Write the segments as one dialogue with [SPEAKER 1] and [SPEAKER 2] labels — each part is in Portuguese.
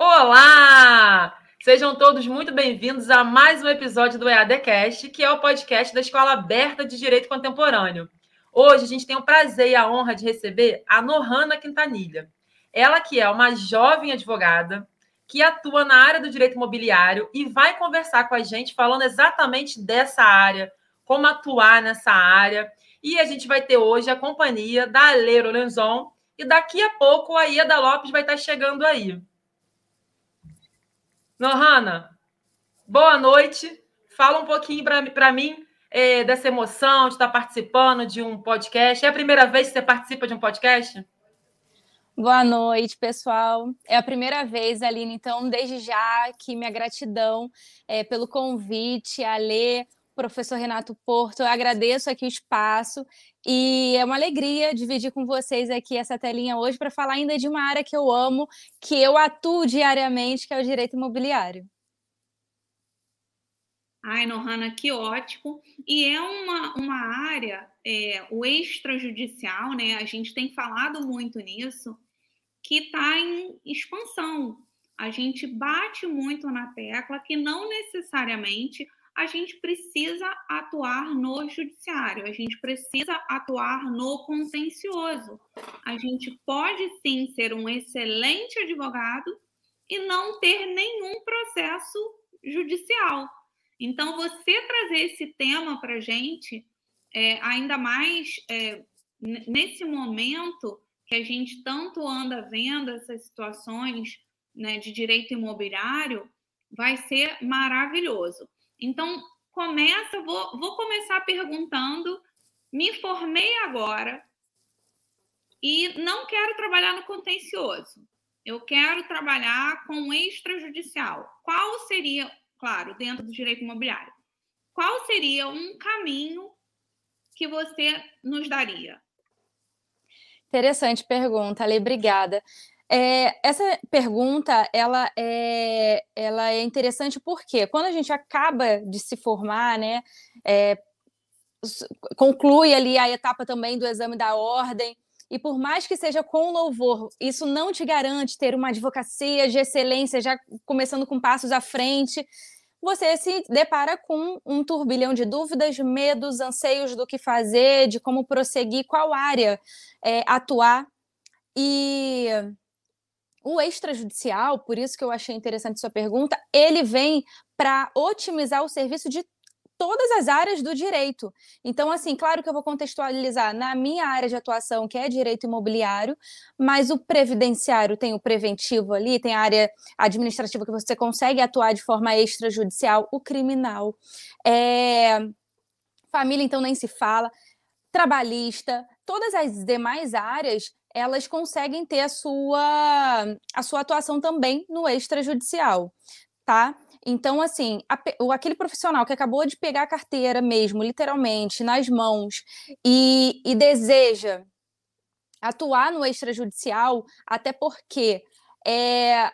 [SPEAKER 1] Olá! Sejam todos muito bem-vindos a mais um episódio do EADcast, que é o podcast da Escola Aberta de Direito Contemporâneo. Hoje a gente tem o prazer e a honra de receber a Nohana Quintanilha. Ela que é uma jovem advogada que atua na área do direito imobiliário e vai conversar com a gente falando exatamente dessa área, como atuar nessa área. E a gente vai ter hoje a companhia da Ale Lorenzon e daqui a pouco a Ieda Lopes vai estar chegando aí. Nohana, boa noite. Fala um pouquinho para mim é, dessa emoção de estar participando de um podcast. É a primeira vez que você participa de um podcast?
[SPEAKER 2] Boa noite, pessoal. É a primeira vez, Aline, então, desde já que minha gratidão é, pelo convite, a ler professor Renato Porto, eu agradeço aqui o espaço e é uma alegria dividir com vocês aqui essa telinha hoje para falar ainda de uma área que eu amo, que eu atuo diariamente, que é o direito imobiliário.
[SPEAKER 3] Ai, Nohana, que ótimo. E é uma, uma área, é, o extrajudicial, né? A gente tem falado muito nisso, que está em expansão. A gente bate muito na tecla que não necessariamente a gente precisa atuar no judiciário, a gente precisa atuar no contencioso. A gente pode sim ser um excelente advogado e não ter nenhum processo judicial. Então, você trazer esse tema para a gente, é, ainda mais é, nesse momento que a gente tanto anda vendo essas situações né, de direito imobiliário, vai ser maravilhoso. Então, começa, vou, vou começar perguntando: me formei agora e não quero trabalhar no contencioso. Eu quero trabalhar com extrajudicial. Qual seria, claro, dentro do direito imobiliário, qual seria um caminho que você nos daria?
[SPEAKER 2] Interessante pergunta, Ale, obrigada. É, essa pergunta ela é, ela é interessante porque quando a gente acaba de se formar, né, é, conclui ali a etapa também do exame da ordem, e por mais que seja com louvor, isso não te garante ter uma advocacia de excelência, já começando com passos à frente. Você se depara com um turbilhão de dúvidas, medos, anseios do que fazer, de como prosseguir, qual área é, atuar. E o extrajudicial, por isso que eu achei interessante sua pergunta, ele vem para otimizar o serviço de todas as áreas do direito. Então, assim, claro que eu vou contextualizar na minha área de atuação, que é direito imobiliário, mas o previdenciário tem o preventivo ali, tem a área administrativa que você consegue atuar de forma extrajudicial, o criminal. É... Família, então, nem se fala. Trabalhista, todas as demais áreas elas conseguem ter a sua, a sua atuação também no extrajudicial, tá? Então, assim, a, aquele profissional que acabou de pegar a carteira mesmo, literalmente, nas mãos, e, e deseja atuar no extrajudicial, até porque é,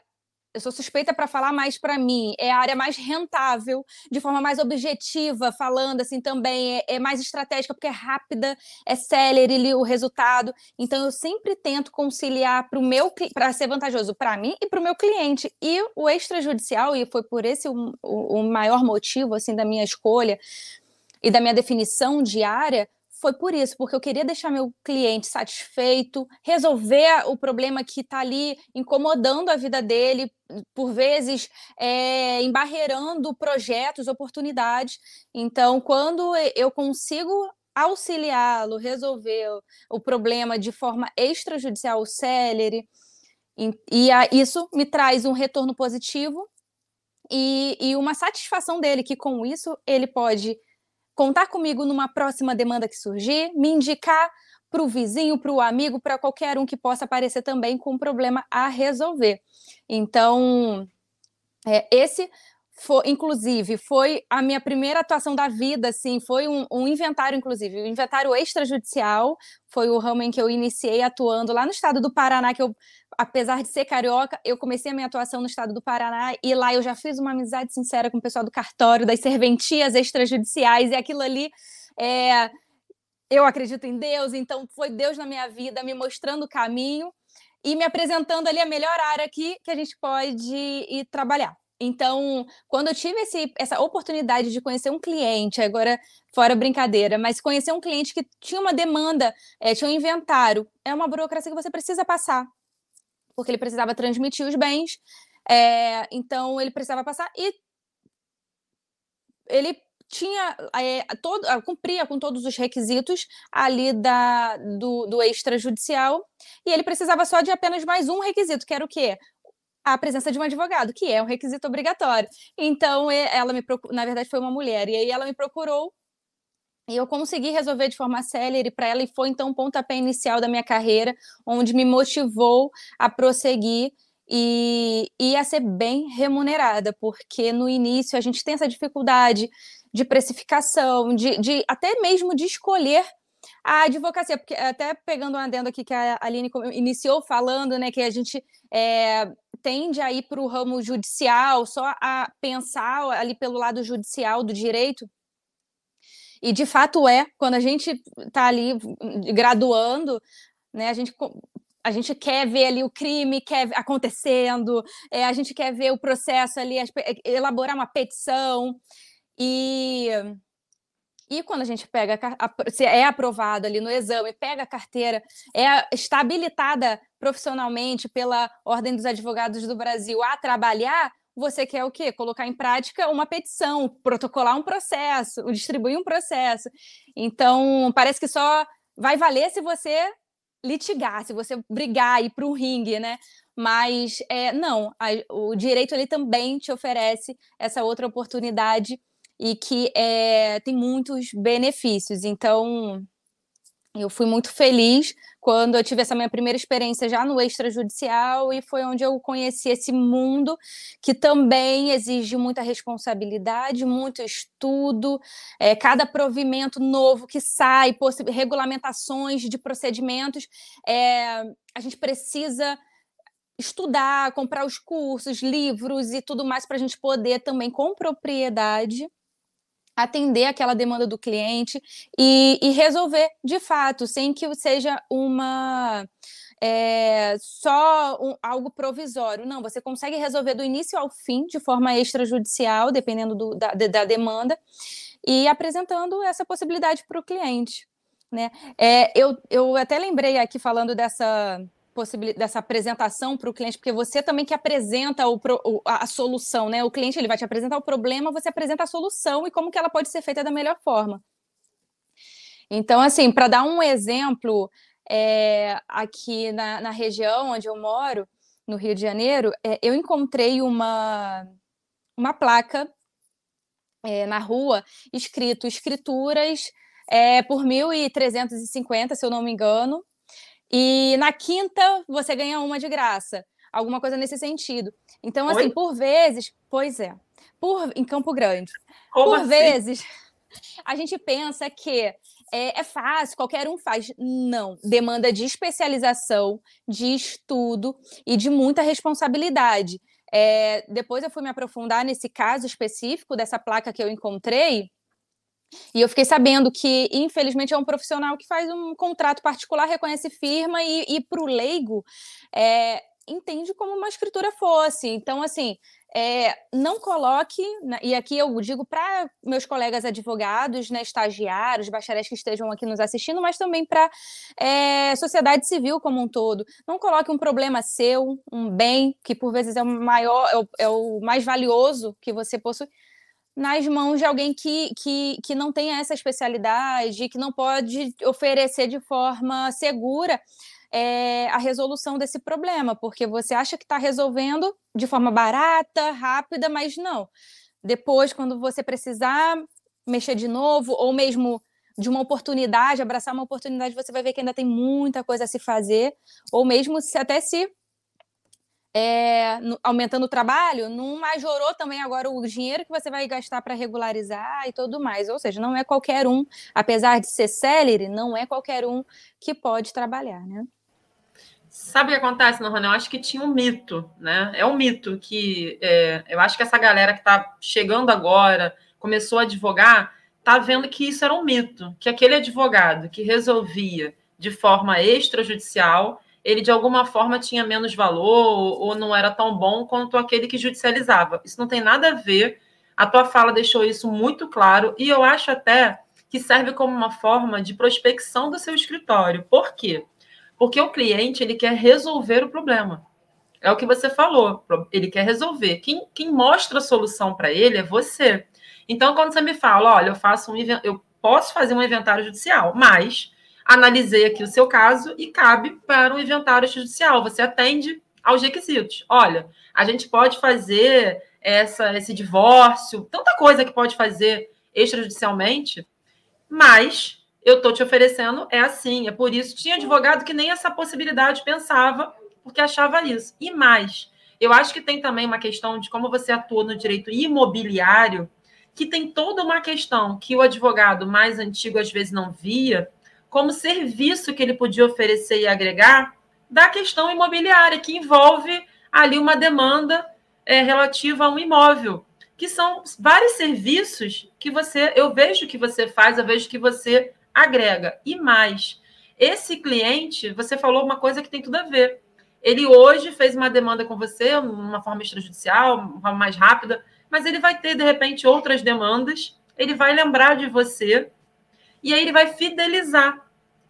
[SPEAKER 2] eu sou suspeita para falar mais para mim, é a área mais rentável, de forma mais objetiva, falando assim também, é, é mais estratégica, porque é rápida, é célere o resultado. Então, eu sempre tento conciliar para o meu para ser vantajoso para mim e para o meu cliente. E o extrajudicial, e foi por esse o, o, maior motivo assim da minha escolha e da minha definição diária, foi por isso, porque eu queria deixar meu cliente satisfeito, resolver o problema que está ali incomodando a vida dele, por vezes é, embarreirando projetos, oportunidades. Então, quando eu consigo auxiliá-lo, resolver o problema de forma extrajudicial, célere, e, e a, isso me traz um retorno positivo e, e uma satisfação dele, que com isso ele pode contar comigo numa próxima demanda que surgir, me indicar para o vizinho, para o amigo, para qualquer um que possa aparecer também com um problema a resolver. Então, é, esse foi, inclusive, foi a minha primeira atuação da vida, assim, foi um, um, inventário, inclusive, um inventário extrajudicial, foi o ramo em que eu iniciei atuando lá no estado do Paraná, que eu, apesar de ser carioca, eu comecei a minha atuação no estado do Paraná, e lá eu já fiz uma amizade sincera com o pessoal do cartório, das serventias extrajudiciais, e aquilo ali, é, eu acredito em Deus, então foi Deus na minha vida, me mostrando o caminho, e me apresentando ali a melhor área aqui que a gente pode ir trabalhar. Então, quando eu tive esse, essa oportunidade de conhecer um cliente, agora fora brincadeira, mas conhecer um cliente que tinha uma demanda, é, tinha um inventário, é uma burocracia que você precisa passar, porque ele precisava transmitir os bens, é, então ele precisava passar e ele tinha é, todo, cumpria com todos os requisitos ali da, do, do extrajudicial e ele precisava só de apenas mais um requisito, que era o quê? A presença de um advogado, que é um requisito obrigatório. Então, ela me na verdade, foi uma mulher, e aí ela me procurou e eu consegui resolver de forma célere para ela, e foi então o pontapé inicial da minha carreira, onde me motivou a prosseguir e, e a ser bem remunerada, porque no início a gente tem essa dificuldade de precificação, de, de até mesmo de escolher a advocacia, porque até pegando um adendo aqui que a Aline iniciou falando, né, que a gente é, tende a ir para o ramo judicial, só a pensar ali pelo lado judicial do direito. E de fato é, quando a gente está ali graduando, né, a gente a gente quer ver ali o crime quer acontecendo, é, a gente quer ver o processo ali, elaborar uma petição. E e quando a gente pega, se é aprovado ali no exame, pega a carteira, é está habilitada profissionalmente pela Ordem dos Advogados do Brasil a trabalhar, você quer o quê? Colocar em prática uma petição, protocolar um processo, distribuir um processo. Então, parece que só vai valer se você litigar, se você brigar, ir para um ringue, né? Mas é, não, a, o direito ele também te oferece essa outra oportunidade e que é, tem muitos benefícios. Então, eu fui muito feliz quando eu tive essa minha primeira experiência já no extrajudicial e foi onde eu conheci esse mundo que também exige muita responsabilidade, muito estudo, é, cada provimento novo que sai, regulamentações de procedimentos, é, a gente precisa estudar, comprar os cursos, livros e tudo mais para a gente poder também com propriedade atender aquela demanda do cliente e, e resolver de fato, sem que seja uma é, só um, algo provisório. Não, você consegue resolver do início ao fim, de forma extrajudicial, dependendo do, da, da demanda, e apresentando essa possibilidade para o cliente. Né? É, eu, eu até lembrei aqui falando dessa dessa apresentação para o cliente, porque você também que apresenta o, a, solução, né? O cliente ele vai te apresentar o problema, você apresenta a solução e como que ela pode ser feita da melhor forma. Então, assim, para dar um exemplo, é, aqui na, na, região onde eu moro, no Rio de Janeiro, é, eu encontrei uma, uma placa é, na rua escrito escrituras é, por 1.350, se eu não me engano, e na quinta você ganha uma de graça. Alguma coisa nesse sentido. Então, assim, Oi? por vezes, pois é, por em Campo Grande. Como por assim? vezes, a gente pensa que é, é, fácil, qualquer um faz. Não, demanda de especialização, de estudo e de muita responsabilidade. É, depois eu fui me aprofundar nesse caso específico dessa placa que eu encontrei, e eu fiquei sabendo que, infelizmente, é um profissional que faz um contrato particular, reconhece firma e, e para o leigo, é, entende como uma escritura fosse. Então, assim, é, não coloque, né, e aqui eu digo para meus colegas advogados, né, estagiários, bacharéis que estejam aqui nos assistindo, mas também para é, sociedade civil como um todo. Não coloque um problema seu, um bem, que por vezes é o maior, é o, é o mais valioso que você possui nas mãos de alguém que, que, que não tem essa especialidade, que não pode oferecer de forma segura é, a resolução desse problema, porque você acha que está resolvendo de forma barata, rápida, mas não. Depois, quando você precisar mexer de novo, ou mesmo de uma oportunidade, abraçar uma oportunidade, você vai ver que ainda tem muita coisa a se fazer, ou mesmo se até se é, no, aumentando o trabalho, não majorou também agora o dinheiro que você vai gastar para regularizar e tudo mais. Ou seja, não é qualquer um, apesar de ser célere, não é qualquer um que pode trabalhar, né?
[SPEAKER 1] Sabe o que acontece, Norrone? Eu acho que tinha um mito, né? É um mito que é, eu acho que essa galera que está chegando agora, começou a advogar, tá vendo que isso era um mito, que aquele advogado que resolvia de forma extrajudicial ele de alguma forma tinha menos valor ou não era tão bom quanto aquele que judicializava. Isso não tem nada a ver. A tua fala deixou isso muito claro e eu acho até que serve como uma forma de prospecção do seu escritório. Por quê? Porque o cliente ele quer resolver o problema. É o que você falou. Ele quer resolver. Quem, quem mostra a solução para ele é você. Então, quando você me fala, olha, eu faço um eu posso fazer um inventário judicial, mas analisei aqui o seu caso e cabe para o inventário judicial. Você atende aos requisitos. Olha, a gente pode fazer essa, esse divórcio, tanta coisa que pode fazer extrajudicialmente, mas eu estou te oferecendo é assim, é por isso. Tinha advogado que nem essa possibilidade pensava, porque achava isso. E mais, eu acho que tem também uma questão de como você atua no direito imobiliário, que tem toda uma questão que o advogado mais antigo às vezes não via, como serviço que ele podia oferecer e agregar da questão imobiliária, que envolve ali uma demanda é, relativa a um imóvel, que são vários serviços que você, eu vejo que você faz, eu vejo que você agrega. E mais, esse cliente, você falou uma coisa que tem tudo a ver. Ele hoje fez uma demanda com você, uma forma extrajudicial, uma forma mais rápida, mas ele vai ter, de repente, outras demandas, ele vai lembrar de você, e aí ele vai fidelizar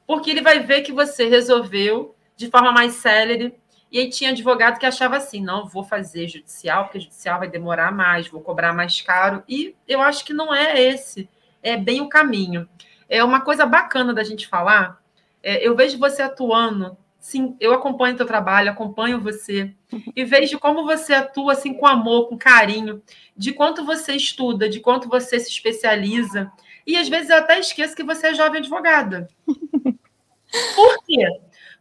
[SPEAKER 1] porque ele vai ver que você resolveu de forma mais célere. E aí tinha advogado que achava assim: não, vou fazer judicial, porque judicial vai demorar mais, vou cobrar mais caro. E eu acho que não é esse, é bem o caminho. É uma coisa bacana da gente falar. É, eu vejo você atuando, sim, eu acompanho teu trabalho, acompanho você, e vejo como você atua assim com amor, com carinho, de quanto você estuda, de quanto você se especializa. E às vezes eu até esqueço que você é jovem advogada. Por quê?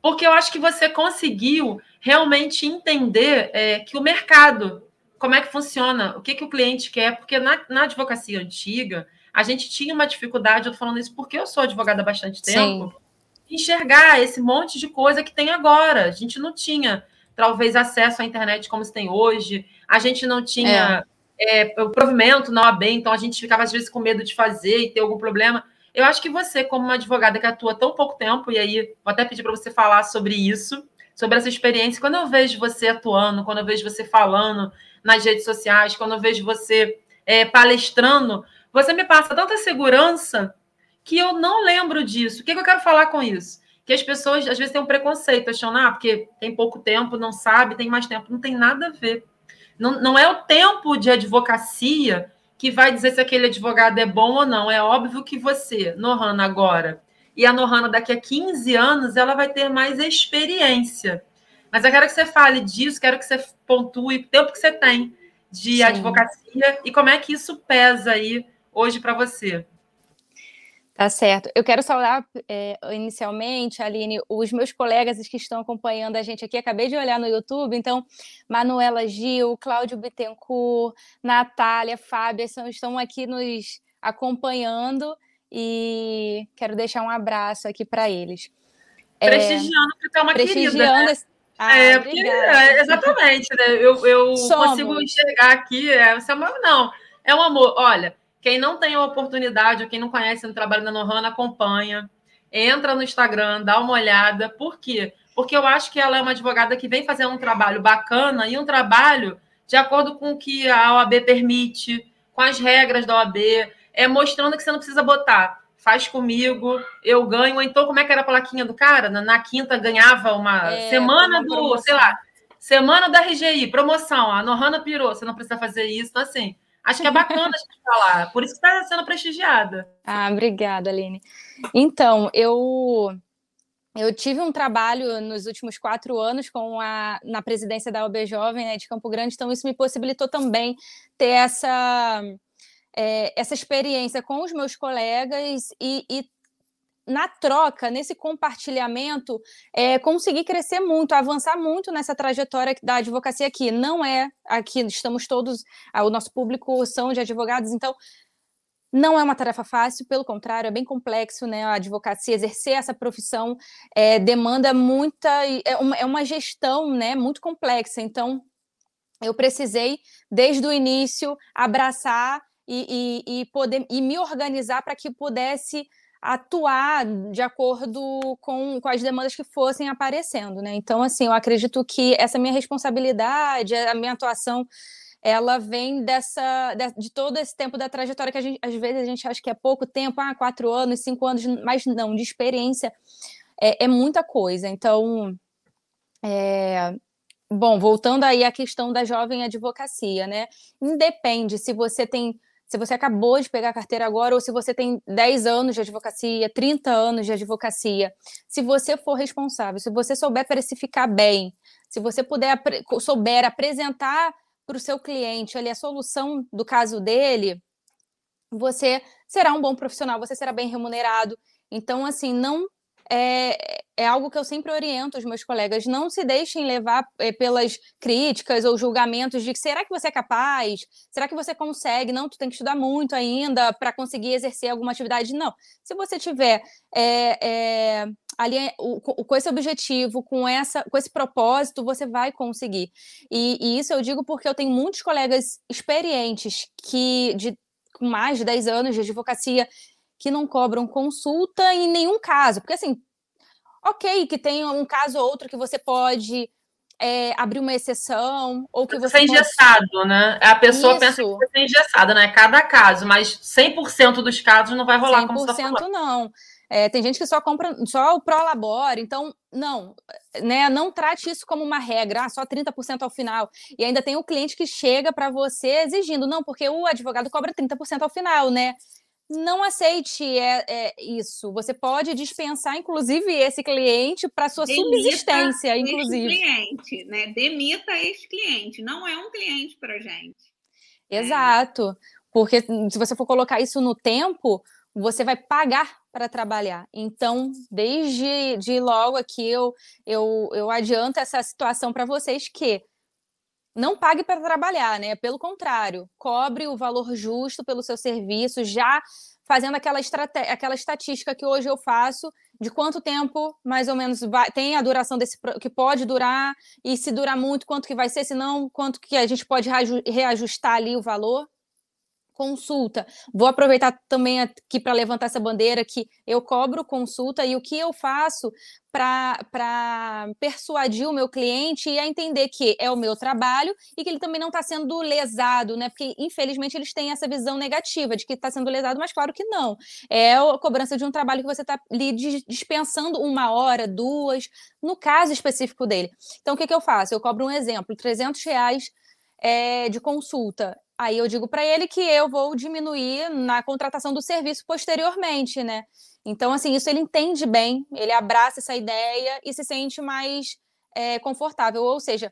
[SPEAKER 1] Porque eu acho que você conseguiu realmente entender é, que o mercado, como é que funciona, o que, que o cliente quer, porque na, na advocacia antiga, a gente tinha uma dificuldade, eu tô falando isso porque eu sou advogada há bastante tempo, Sim. enxergar esse monte de coisa que tem agora. A gente não tinha, talvez, acesso à internet como se tem hoje, a gente não tinha é. É, o provimento na OAB, então a gente ficava, às vezes, com medo de fazer e ter algum problema. Eu acho que você, como uma advogada que atua tão pouco tempo, e aí vou até pedir para você falar sobre isso, sobre essa experiência. Quando eu vejo você atuando, quando eu vejo você falando nas redes sociais, quando eu vejo você é, palestrando, você me passa tanta segurança que eu não lembro disso. O que, que eu quero falar com isso? Que as pessoas às vezes têm um preconceito, achando, ah, porque tem pouco tempo, não sabe, tem mais tempo. Não tem nada a ver. Não, não é o tempo de advocacia que vai dizer se aquele advogado é bom ou não. É óbvio que você, Nohana, agora, e a Nohana daqui a 15 anos, ela vai ter mais experiência. Mas eu quero que você fale disso, quero que você pontue o tempo que você tem de Sim. advocacia e como é que isso pesa aí hoje para você.
[SPEAKER 2] Tá certo. Eu quero saudar é, inicialmente, Aline, os meus colegas que estão acompanhando a gente aqui. Acabei de olhar no YouTube, então, Manuela Gil, Cláudio Bittencourt, Natália, Fábia são, estão aqui nos acompanhando e quero deixar um abraço aqui para eles.
[SPEAKER 1] É, prestigiando, porque é uma prestigiando querida, né? Ah, é, porque, é, exatamente, né? Eu, eu consigo enxergar aqui, é, é não, é um amor. Olha, quem não tem a oportunidade, ou quem não conhece o trabalho da Nohana, acompanha. Entra no Instagram, dá uma olhada. Por quê? Porque eu acho que ela é uma advogada que vem fazendo um trabalho bacana e um trabalho de acordo com o que a OAB permite, com as regras da OAB, é mostrando que você não precisa botar faz comigo, eu ganho. Ou então, como é que era a plaquinha do cara? Na, na quinta ganhava uma é, semana uma do, sei lá, semana da RGI, promoção. A Nohana pirou, você não precisa fazer isso. Então, assim, Acho que é bacana a gente falar, por isso que está sendo prestigiada.
[SPEAKER 2] Ah, obrigada, Aline. Então, eu eu tive um trabalho nos últimos quatro anos com a, na presidência da OB Jovem né, de Campo Grande, então isso me possibilitou também ter essa, é, essa experiência com os meus colegas e, e na troca, nesse compartilhamento, é, conseguir crescer muito, avançar muito nessa trajetória da advocacia aqui. Não é aqui, estamos todos, o nosso público são de advogados, então não é uma tarefa fácil, pelo contrário, é bem complexo, né? A advocacia, exercer essa profissão é, demanda muita, é uma, é uma gestão, né? Muito complexa. Então, eu precisei, desde o início, abraçar e, e, e poder e me organizar para que pudesse atuar de acordo com, com as demandas que fossem aparecendo, né? Então, assim, eu acredito que essa minha responsabilidade, a minha atuação, ela vem dessa de, de todo esse tempo da trajetória que gente, às vezes a gente acha que é pouco tempo, ah, quatro anos, cinco anos, mas não, de experiência é, é muita coisa. Então, é, bom, voltando aí à questão da jovem advocacia, né? Independe se você tem se você acabou de pegar a carteira agora ou se você tem 10 anos de advocacia, 30 anos de advocacia, se você for responsável, se você souber precificar bem, se você puder souber apresentar para o seu cliente ali a solução do caso dele, você será um bom profissional, você será bem remunerado. Então, assim, não é, é algo que eu sempre oriento os meus colegas. Não se deixem levar é, pelas críticas ou julgamentos de será que você é capaz? Será que você consegue? Não, tu tem que estudar muito ainda para conseguir exercer alguma atividade. Não. Se você tiver é, é, ali o, com esse objetivo, com, essa, com esse propósito, você vai conseguir. E, e isso eu digo porque eu tenho muitos colegas experientes que de mais de 10 anos de advocacia que não cobram consulta em nenhum caso. Porque, assim, ok, que tem um caso ou outro que você pode é, abrir uma exceção, ou que você.
[SPEAKER 1] Você é engessado, pode... né? A pessoa Isso. pensa que você é engessada, né? Cada caso, mas 100% dos casos não vai rolar 100% como você tá
[SPEAKER 2] não. É, tem gente que só compra só o Prolabore, então, não, né? Não trate isso como uma regra, ah, só 30% ao final. E ainda tem o cliente que chega para você exigindo, não, porque o advogado cobra 30% ao final, né? Não aceite é, é, isso. Você pode dispensar, inclusive, esse cliente para sua Demita subsistência, inclusive.
[SPEAKER 3] cliente, né? Demita esse cliente. Não é um cliente para gente.
[SPEAKER 2] É. Exato. É. Porque se você for colocar isso no tempo, você vai pagar para trabalhar. Então, desde de logo aqui, eu, eu, eu adianto essa situação para vocês que não pague para trabalhar, né? Pelo contrário, cobre o valor justo pelo seu serviço, já fazendo aquela, aquela estatística que hoje eu faço de quanto tempo mais ou menos vai, tem a duração desse que pode durar e se durar muito quanto que vai ser, se não quanto que a gente pode reajustar ali o valor consulta. Vou aproveitar também aqui para levantar essa bandeira que eu cobro consulta e o que eu faço para persuadir o meu cliente a entender que é o meu trabalho e que ele também não está sendo lesado, né? Porque, infelizmente, eles têm essa visão negativa de que está sendo lesado, mas claro que não. É a cobrança de um trabalho que você está dispensando uma hora, duas, no caso específico dele. Então, o que, que eu faço? Eu cobro um exemplo, 300 reais é, de consulta. Aí eu digo para ele que eu vou diminuir na contratação do serviço posteriormente, né? Então, assim, isso ele entende bem, ele abraça essa ideia e se sente mais é, confortável. Ou seja,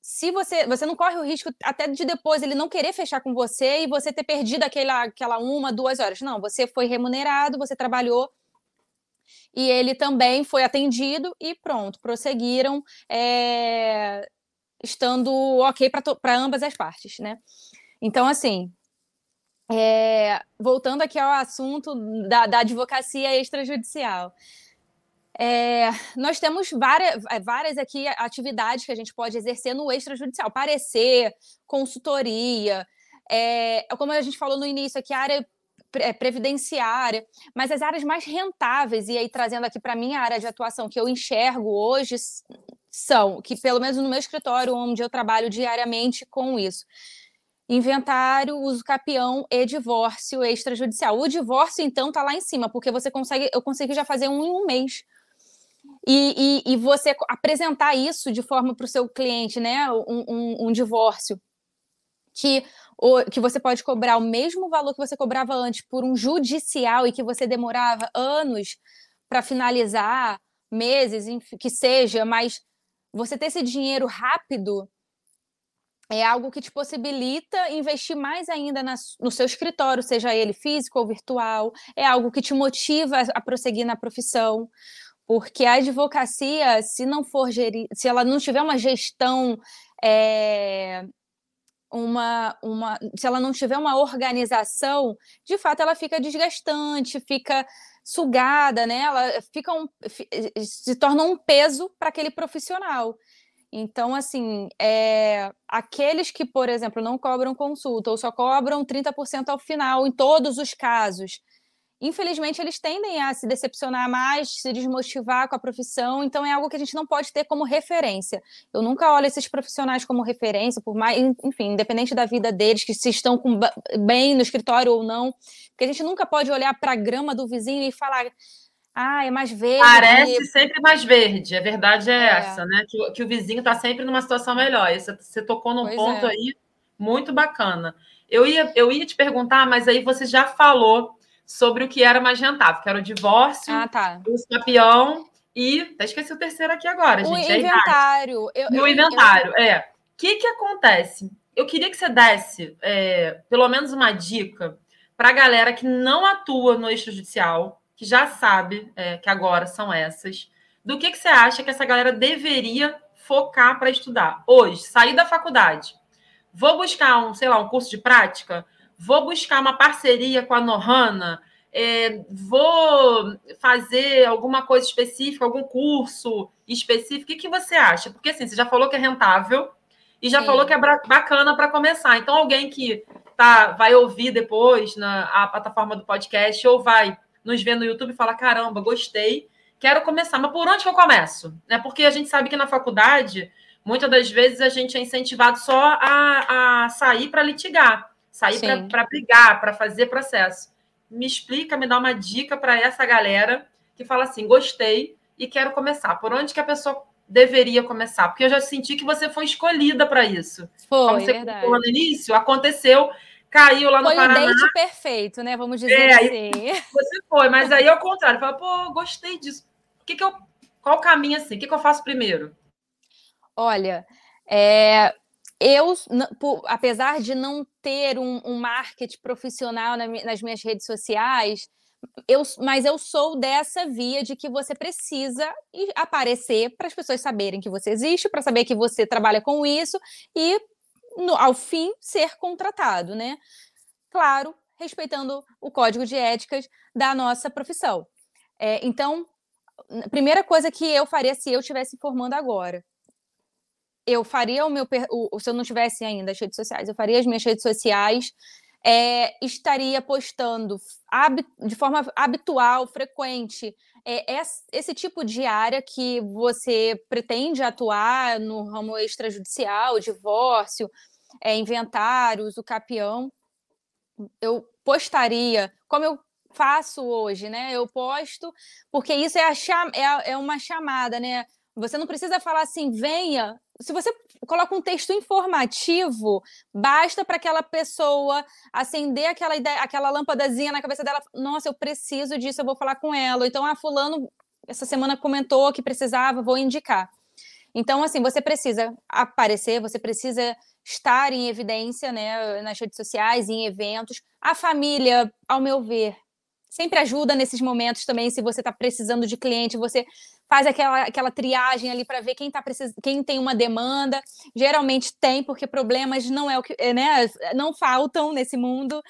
[SPEAKER 2] se você você não corre o risco até de depois ele não querer fechar com você e você ter perdido aquela, aquela uma, duas horas. Não, você foi remunerado, você trabalhou e ele também foi atendido e pronto, prosseguiram é, estando ok para ambas as partes, né? Então, assim, é, voltando aqui ao assunto da, da advocacia extrajudicial. É, nós temos várias, várias aqui atividades que a gente pode exercer no extrajudicial, parecer, consultoria, é, como a gente falou no início aqui, a área é, previdenciária, mas as áreas mais rentáveis, e aí trazendo aqui para mim a área de atuação que eu enxergo hoje, são, que pelo menos no meu escritório, onde eu trabalho diariamente com isso, inventário, uso capião e divórcio extrajudicial. O divórcio, então, tá lá em cima, porque você consegue, eu consigo já fazer um em um mês. E, e, e você apresentar isso de forma para o seu cliente, né? Um, um, um, divórcio que, o, que você pode cobrar o mesmo valor que você cobrava antes por um judicial e que você demorava anos para finalizar, meses, que seja, mas você ter esse dinheiro rápido é algo que te possibilita investir mais ainda na, no seu escritório, seja ele físico ou virtual, é algo que te motiva a prosseguir na profissão, porque a advocacia, se não for se ela não tiver uma gestão, é, uma, uma, se ela não tiver uma organização, de fato ela fica desgastante, fica sugada, né? Ela fica um, se torna um peso para aquele profissional. Então, assim, é, aqueles que, por exemplo, não cobram consulta ou só cobram 30% ao final, em todos os casos, infelizmente, eles tendem a se decepcionar mais, se desmotivar com a profissão, então é algo que a gente não pode ter como referência. Eu nunca olho esses profissionais como referência, por mais, enfim, independente da vida deles, que se estão com, bem no escritório ou não, porque a gente nunca pode olhar para a grama do vizinho e falar. Ah, é mais verde.
[SPEAKER 1] Parece sempre mais verde, a verdade é, é. essa, né? Que, que, o vizinho está sempre numa situação melhor. Você, você tocou num pois ponto é. aí muito bacana. Eu ia, eu ia te perguntar, mas aí você já falou sobre o que era mais rentável, que era o divórcio,
[SPEAKER 2] ah, tá.
[SPEAKER 1] o escapião e. Até esqueci o terceiro aqui agora,
[SPEAKER 2] o
[SPEAKER 1] gente.
[SPEAKER 2] É inventário.
[SPEAKER 1] É eu, o inventário, eu... é. O que, que acontece? Eu queria que você desse é, pelo menos uma dica para a galera que não atua no extrajudicial, que já sabe é, que agora são essas, do que, que você acha que essa galera deveria focar para estudar hoje, sair da faculdade. Vou buscar um, sei lá, um curso de prática, vou buscar uma parceria com a Nohana, é, vou fazer alguma coisa específica, algum curso específico. O que, que você acha? Porque assim, você já falou que é rentável e já Sim. falou que é bacana para começar. Então, alguém que tá, vai ouvir depois na a plataforma do podcast ou vai nos ver no YouTube e fala: caramba, gostei, quero começar. Mas por onde que eu começo? É porque a gente sabe que na faculdade, muitas das vezes, a gente é incentivado só a, a sair para litigar sair para brigar, para fazer processo. Me explica, me dá uma dica para essa galera que fala assim: gostei e quero começar. Por onde que a pessoa deveria começar? Porque eu já senti que você foi escolhida para isso.
[SPEAKER 2] Foi,
[SPEAKER 1] Como
[SPEAKER 2] você verdade.
[SPEAKER 1] falou no início, aconteceu, caiu lá no
[SPEAKER 2] foi
[SPEAKER 1] Paraná.
[SPEAKER 2] Foi o date perfeito, né? Vamos dizer é, assim.
[SPEAKER 1] Você foi, mas aí ao contrário, fala, pô, gostei disso. O que que eu, qual o caminho assim? O que, que eu faço primeiro?
[SPEAKER 2] Olha, é, eu, apesar de não ter um, um marketing profissional nas minhas redes sociais, eu, mas eu sou dessa via de que você precisa aparecer para as pessoas saberem que você existe, para saber que você trabalha com isso e, no, ao fim, ser contratado, né? Claro, respeitando o código de éticas da nossa profissão. É, então, a primeira coisa que eu faria se eu estivesse formando agora, eu faria o meu. O, se eu não tivesse ainda as redes sociais, eu faria as minhas redes sociais, é, estaria postando de forma habitual, frequente, é, esse tipo de área que você pretende atuar no ramo extrajudicial, divórcio, é, inventários, o capião. Eu postaria, como eu faço hoje, né? Eu posto, porque isso é, a é, é uma chamada, né? Você não precisa falar assim, venha. Se você coloca um texto informativo, basta para aquela pessoa acender aquela ideia, aquela lâmpadazinha na cabeça dela. Nossa, eu preciso disso, eu vou falar com ela. Então, ah, fulano essa semana comentou que precisava, vou indicar. Então, assim, você precisa aparecer, você precisa estar em evidência, né, nas redes sociais, em eventos. A família, ao meu ver, sempre ajuda nesses momentos também. Se você está precisando de cliente, você faz aquela, aquela triagem ali para ver quem tá precis... quem tem uma demanda. Geralmente tem, porque problemas não é o que, é, né, não faltam nesse mundo.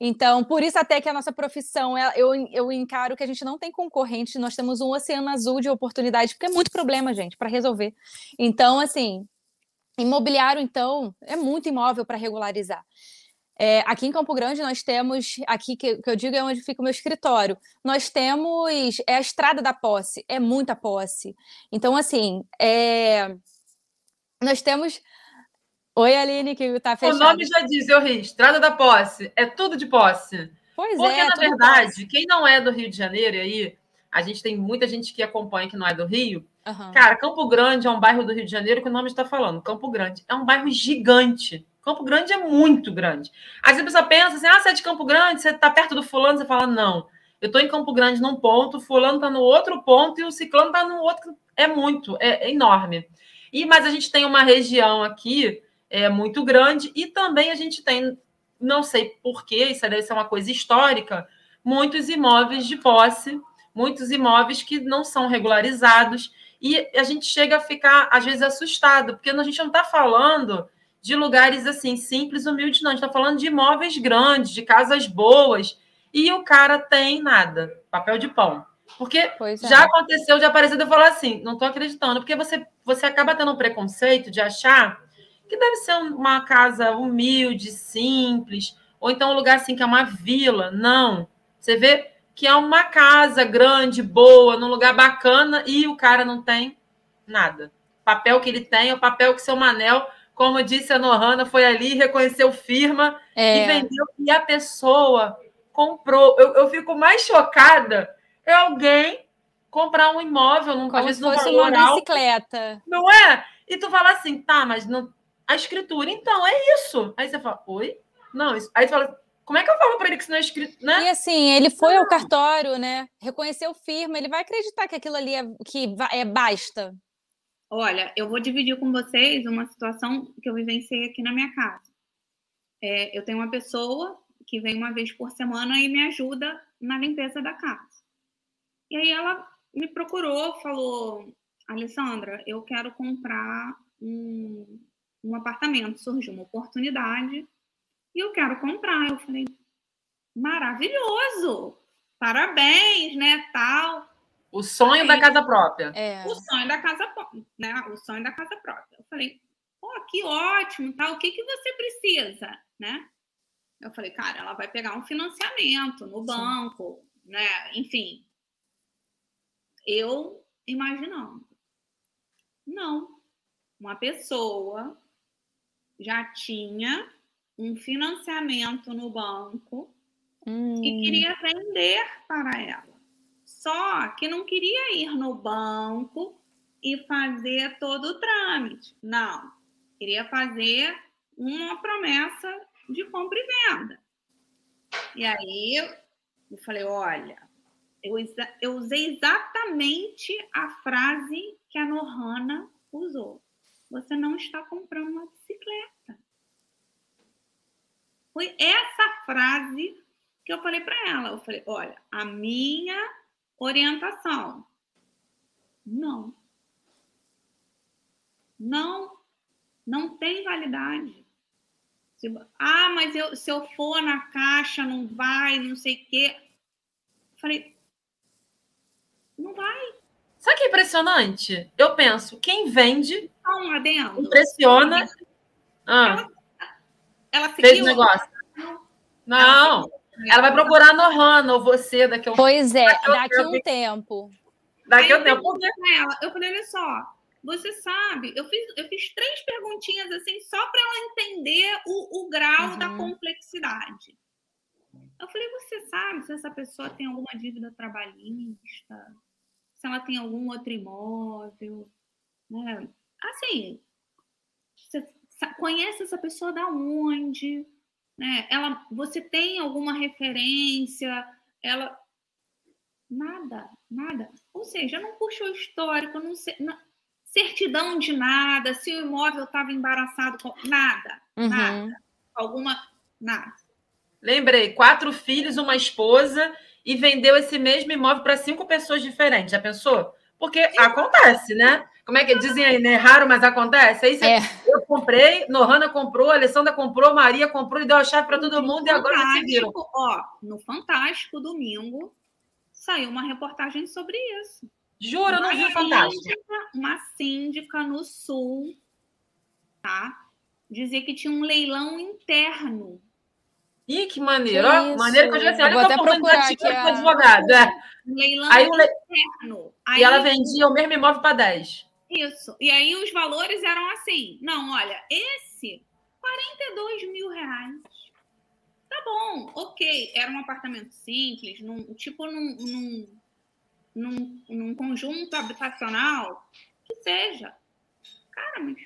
[SPEAKER 2] Então, por isso até que a nossa profissão, eu, eu encaro que a gente não tem concorrente, nós temos um oceano azul de oportunidades, porque é muito problema, gente, para resolver. Então, assim, imobiliário, então, é muito imóvel para regularizar. É, aqui em Campo Grande nós temos, aqui que, que, eu digo é onde fica o meu escritório, nós temos é a estrada da posse, é muita posse. Então, assim, é, nós temos. Oi, Aline, que está fechado.
[SPEAKER 1] O nome já diz, eu ri, estrada da posse, é tudo de posse.
[SPEAKER 2] Pois
[SPEAKER 1] Porque,
[SPEAKER 2] é.
[SPEAKER 1] Porque, na verdade, quem não é do Rio de Janeiro, e aí a gente tem muita gente que acompanha que não é do Rio. Uhum. Cara, Campo Grande é um bairro do Rio de Janeiro que o nome está falando. Campo Grande é um bairro gigante. Campo Grande é muito grande. Às vezes a pessoa pensa assim: ah, você é de Campo Grande, você está perto do fulano, você fala, não. Eu estou em Campo Grande num ponto, o fulano está no outro ponto e o ciclano está no outro. É muito, é, é, enorme. E Mas a gente tem uma região aqui é, muito grande e também a gente tem, não sei porquê, isso deve ser uma coisa histórica, muitos imóveis de posse, muitos imóveis que não são regularizados. E a gente chega a ficar, às vezes, assustado, porque a gente não está falando de lugares assim, simples, humildes, não. A gente está falando de imóveis grandes, de casas boas, e o cara tem nada, papel de pão. Porque é. já aconteceu de aparecer de eu falar assim, não estou acreditando, porque você, você acaba tendo um preconceito de achar que deve ser uma casa humilde, simples, ou então um lugar assim que é uma vila. Não. Você vê que é uma casa grande, boa, num lugar bacana, e o cara não tem nada. O papel que ele tem é o papel que seu Manel, como disse a Nohana, foi ali, reconheceu firma é. e vendeu, e a pessoa comprou. Eu, eu fico mais chocada é alguém comprar um imóvel num
[SPEAKER 2] Como se fosse uma bicicleta.
[SPEAKER 1] Não é? E tu fala assim, tá, mas não... a escritura, então, é isso. Aí você fala, oi? Não, isso. Aí tu fala, como é que eu falo para ele que isso não é escrito, né?
[SPEAKER 2] E assim, ele foi ao cartório, né? Reconheceu firma, ele vai acreditar que aquilo ali é, que é basta.
[SPEAKER 3] Olha, eu vou dividir com vocês uma situação que eu vivenciei aqui na minha casa. É, eu tenho uma pessoa que vem uma vez por semana e me ajuda na limpeza da casa. E aí ela me procurou, falou: Alessandra, eu quero comprar um, um apartamento. Surgiu uma oportunidade e eu quero comprar. Eu falei: maravilhoso, parabéns, né? Tal.
[SPEAKER 1] O sonho aí, da casa própria.
[SPEAKER 3] É. O sonho da casa própria, né? O sonho da casa própria. Eu falei: pô, que ótimo, tal. O que, que você precisa, né? Eu falei, cara, ela vai pegar um financiamento no banco, Sim. né? Enfim, eu imaginando. Não. Uma pessoa já tinha um financiamento no banco hum. e queria vender para ela. Só que não queria ir no banco e fazer todo o trâmite. Não. Queria fazer uma promessa de compra e venda. E aí eu falei: olha, eu, eu usei exatamente a frase que a Nohana usou. Você não está comprando uma bicicleta. Foi essa frase que eu falei para ela. Eu falei: olha, a minha orientação. Não. Não, não tem validade. Ah, mas eu, se eu for na caixa, não vai, não sei o quê. Falei, não vai.
[SPEAKER 1] Sabe que é impressionante? Eu penso, quem vende
[SPEAKER 3] um adendo.
[SPEAKER 1] impressiona.
[SPEAKER 3] Ah. Ela, ela
[SPEAKER 1] fez negócio. Não, ela, ela vai procurar no Hannah ou você daqui a um
[SPEAKER 2] Pois é, daqui, daqui um tempo.
[SPEAKER 1] Daqui a um tempo.
[SPEAKER 3] Ela, eu falei, olha só, você sabe, eu fiz, eu fiz três perguntinhas assim, só para ela entender o, o grau uhum. da complexidade. Eu falei, você sabe se essa pessoa tem alguma dívida trabalhista? Se ela tem algum outro imóvel? Né? Assim, você conhece essa pessoa da onde? Né? Ela, você tem alguma referência? Ela nada, nada. Ou seja, não puxou histórico, não sei, não, certidão de nada, se o imóvel estava embaraçado com nada, uhum. nada, alguma nada.
[SPEAKER 1] Lembrei, quatro filhos, uma esposa e vendeu esse mesmo imóvel para cinco pessoas diferentes. Já pensou? Porque acontece, né? Como é que dizem aí, né? Raro, mas acontece. Aí você, é. eu comprei, Nohana comprou, Alessandra comprou, Maria comprou e deu a chave para todo mundo e agora se viram.
[SPEAKER 3] Ó, no Fantástico, domingo, saiu uma reportagem sobre isso.
[SPEAKER 1] Juro, eu não vi Fantástico.
[SPEAKER 3] Uma síndica no Sul, tá? Dizia que tinha um leilão interno.
[SPEAKER 1] Ih, que maneiro. Que maneiro que eu já sei. Olha eu a oportunidade de a... advogado. É.
[SPEAKER 3] Leilão aí, interno.
[SPEAKER 1] Aí, e ela vendia o mesmo imóvel para 10.
[SPEAKER 3] Isso. E aí os valores eram assim. Não, olha, esse, 42 mil reais. Tá bom, ok. Era um apartamento simples, num, tipo num, num num, num conjunto habitacional, que seja. Cara, mas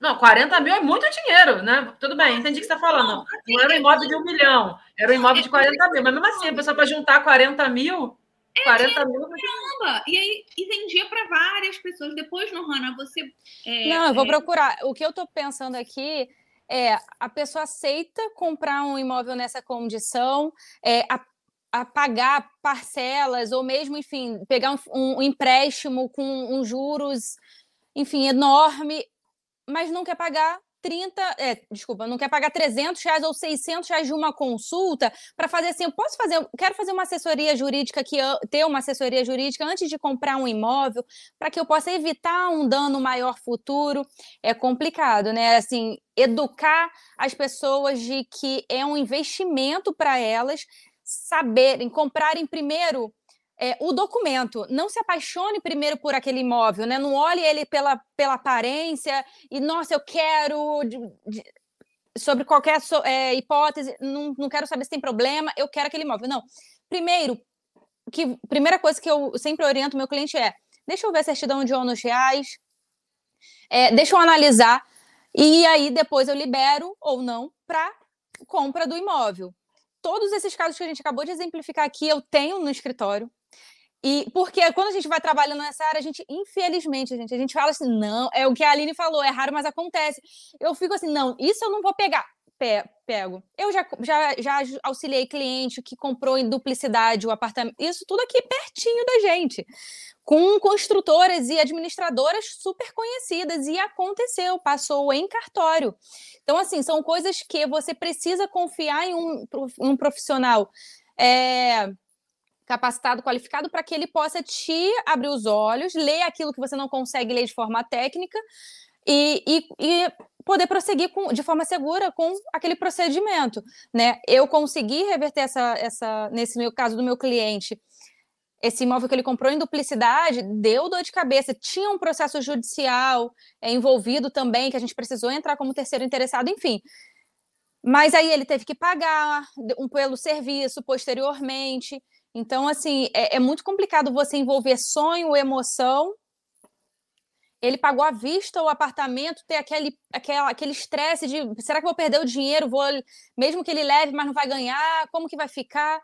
[SPEAKER 1] não, 40 mil é muito dinheiro, né? Tudo bem, entendi o que você está falando. Não era um imóvel de um milhão, era um imóvel de 40 mil. Mas mesmo assim, a pessoa para juntar 40 mil. 40 é, mil.
[SPEAKER 3] Caramba! E aí e vendia para várias pessoas. Depois, Nohana, você.
[SPEAKER 2] É, Não, eu vou é... procurar. O que eu estou pensando aqui é a pessoa aceita comprar um imóvel nessa condição, é, a a pagar parcelas ou mesmo, enfim, pegar um, um empréstimo com um juros, enfim, enorme, mas não quer pagar 30, é, desculpa, não quer pagar 300 reais ou 600 reais de uma consulta para fazer assim, eu posso fazer, quero fazer uma assessoria jurídica que ter uma assessoria jurídica antes de comprar um imóvel, para que eu possa evitar um dano maior futuro. É complicado, né? Assim, educar as pessoas de que é um investimento para elas saberem, comprarem primeiro é, o documento. Não se apaixone primeiro por aquele imóvel, né? Não olhe ele pela, pela aparência e, nossa, eu quero. De, de, sobre qualquer é, hipótese, não, não quero saber se tem problema, eu quero aquele imóvel. Não. Primeiro, que primeira coisa que eu sempre oriento meu cliente é: deixa eu ver a certidão de ônus reais, é, deixa eu analisar, e aí depois eu libero ou não para compra do imóvel. Todos esses casos que a gente acabou de exemplificar aqui, eu tenho no escritório. E porque quando a gente vai trabalhando nessa área, a gente, infelizmente, gente, a gente fala assim, não, é o que a Aline falou, é raro, mas acontece. Eu fico assim, não, isso eu não vou pegar. pego. Eu já, já, já auxiliei cliente que comprou em duplicidade o apartamento, isso tudo aqui pertinho da gente, com construtoras e administradoras super conhecidas, e aconteceu, passou em cartório. Então, assim, são coisas que você precisa confiar em um, um profissional. É, capacitado, qualificado, para que ele possa te abrir os olhos, ler aquilo que você não consegue ler de forma técnica e, e, e poder prosseguir com, de forma segura com aquele procedimento. Né? Eu consegui reverter essa, essa, nesse meu caso do meu cliente, esse imóvel que ele comprou em duplicidade deu dor de cabeça. Tinha um processo judicial é, envolvido também, que a gente precisou entrar como terceiro interessado, enfim. Mas aí ele teve que pagar um pelo serviço posteriormente. Então, assim, é, é muito complicado você envolver sonho, emoção. Ele pagou à vista o apartamento, ter aquele aquele estresse de será que vou perder o dinheiro? Vou, mesmo que ele leve, mas não vai ganhar, como que vai ficar?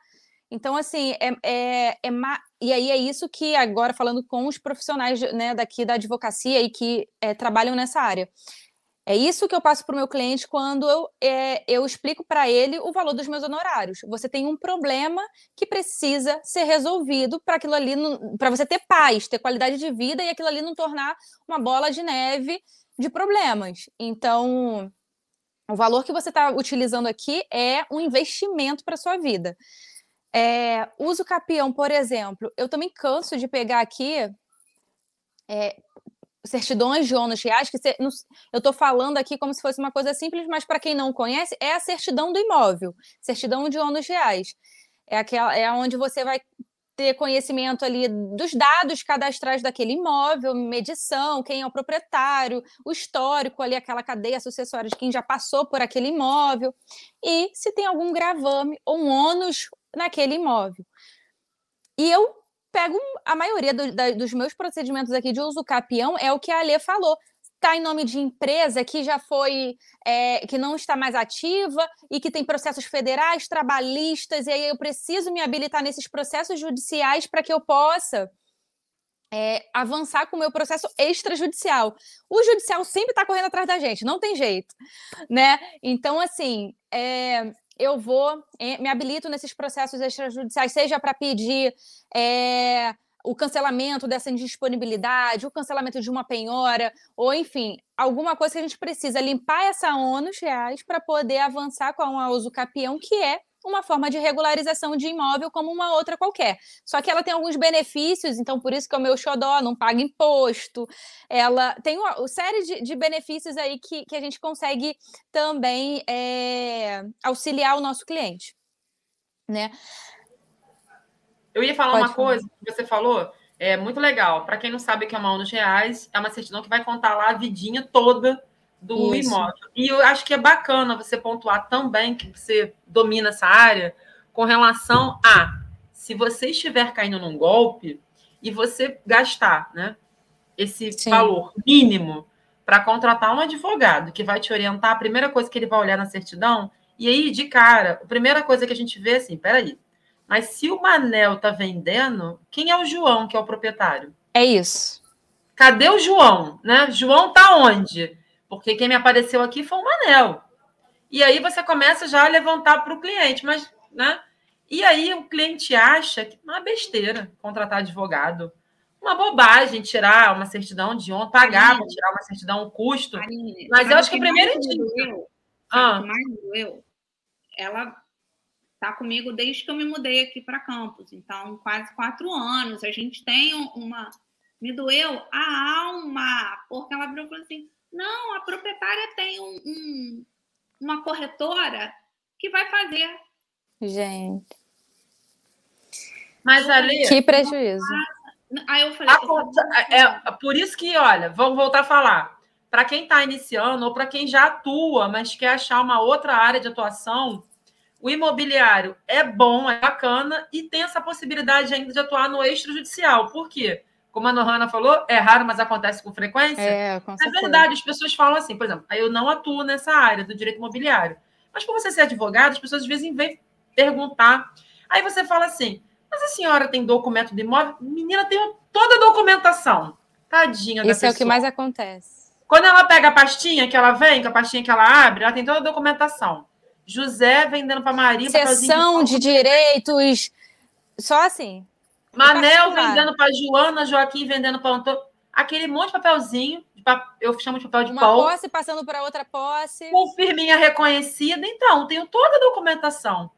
[SPEAKER 2] Então, assim, é, é, é ma... e aí é isso que agora falando com os profissionais né, daqui da advocacia e que é, trabalham nessa área. É isso que eu passo para o meu cliente quando eu, é, eu explico para ele o valor dos meus honorários. Você tem um problema que precisa ser resolvido para aquilo ali, para você ter paz, ter qualidade de vida e aquilo ali não tornar uma bola de neve de problemas. Então, o valor que você está utilizando aqui é um investimento para sua vida. É, uso capião, por exemplo, eu também canso de pegar aqui é, certidões de ônus reais, que eu estou falando aqui como se fosse uma coisa simples, mas para quem não conhece, é a certidão do imóvel, certidão de ônus reais. É, aquela, é onde você vai ter conhecimento ali dos dados cadastrais daquele imóvel, medição, quem é o proprietário, o histórico ali, aquela cadeia sucessória de quem já passou por aquele imóvel, e se tem algum gravame ou um ônus naquele imóvel. E eu pego a maioria do, da, dos meus procedimentos aqui de uso capião, é o que a Alê falou. Está em nome de empresa que já foi, é, que não está mais ativa e que tem processos federais, trabalhistas, e aí eu preciso me habilitar nesses processos judiciais para que eu possa é, avançar com o meu processo extrajudicial. O judicial sempre está correndo atrás da gente, não tem jeito, né? Então, assim, é, eu vou, me habilito nesses processos extrajudiciais, seja para pedir é, o cancelamento dessa indisponibilidade, o cancelamento de uma penhora, ou enfim, alguma coisa que a gente precisa limpar essa ônus reais para poder avançar com a uso capião, que é uma forma de regularização de imóvel como uma outra qualquer. Só que ela tem alguns benefícios, então por isso que é o meu xodó, não paga imposto. Ela tem uma, uma série de, de, benefícios aí que, que a gente consegue também é, auxiliar o nosso cliente. Né?
[SPEAKER 1] Eu ia falar Pode uma falar. coisa que você falou, é muito legal. Para quem não sabe o que é uma nos reais, é uma certidão que vai contar lá a vidinha toda do Isso. imóvel. E eu acho que é bacana você pontuar também que você domina essa área com relação a se você estiver caindo num golpe e você gastar né, esse Sim. valor mínimo para contratar um advogado que vai te orientar, a primeira coisa que ele vai olhar na certidão, e aí, de cara, a primeira coisa que a gente vê é assim, peraí, mas se o Manel tá vendendo, quem é o João que é o proprietário?
[SPEAKER 2] É isso.
[SPEAKER 1] Cadê o João? Né? João tá onde? Porque quem me apareceu aqui foi o Manel. E aí você começa já a levantar para o cliente, mas, né? E aí o cliente acha que é uma besteira contratar advogado. Uma bobagem tirar uma certidão de onde pagar para tirar uma certidão, um custo. Aline, mas eu acho que, que o primeiro
[SPEAKER 3] dia. Ah. mais doeu? Ela está comigo desde que eu me mudei aqui para Campos, então quase quatro anos. A gente tem uma. Me doeu a alma, porque ela virou e falou assim: não, a proprietária tem um, um, uma corretora que vai fazer.
[SPEAKER 2] Gente.
[SPEAKER 1] Mas ali.
[SPEAKER 2] Que prejuízo.
[SPEAKER 3] Aí eu falei.
[SPEAKER 1] é, é, por isso que, olha, vamos voltar a falar. Para quem está iniciando ou para quem já atua, mas quer achar uma outra área de atuação, o imobiliário é bom, é bacana e tem essa possibilidade ainda de atuar no extrajudicial. Por quê? Como a Nohana falou, é raro, mas acontece com frequência.
[SPEAKER 2] É, com
[SPEAKER 1] é verdade, as pessoas falam assim, por exemplo, eu não atuo nessa área do direito imobiliário. Mas por você ser advogado, as pessoas às vezes vêm perguntar. Aí você fala assim, mas a senhora tem documento de imóvel? Menina, tem toda a documentação. Tadinha da
[SPEAKER 2] Isso
[SPEAKER 1] pessoa.
[SPEAKER 2] é o que mais acontece.
[SPEAKER 1] Quando ela pega a pastinha que ela vem, com a pastinha que ela abre, ela tem toda a documentação. José vendendo para Maria.
[SPEAKER 2] Sessão de direitos. Só assim.
[SPEAKER 1] Manel vendendo para Joana, Joaquim vendendo para Antônio. Aquele monte de papelzinho, eu chamo de papel de
[SPEAKER 2] Uma
[SPEAKER 1] pau.
[SPEAKER 2] Posse passando para outra posse.
[SPEAKER 1] Com firminha reconhecida. Então, tenho toda a documentação.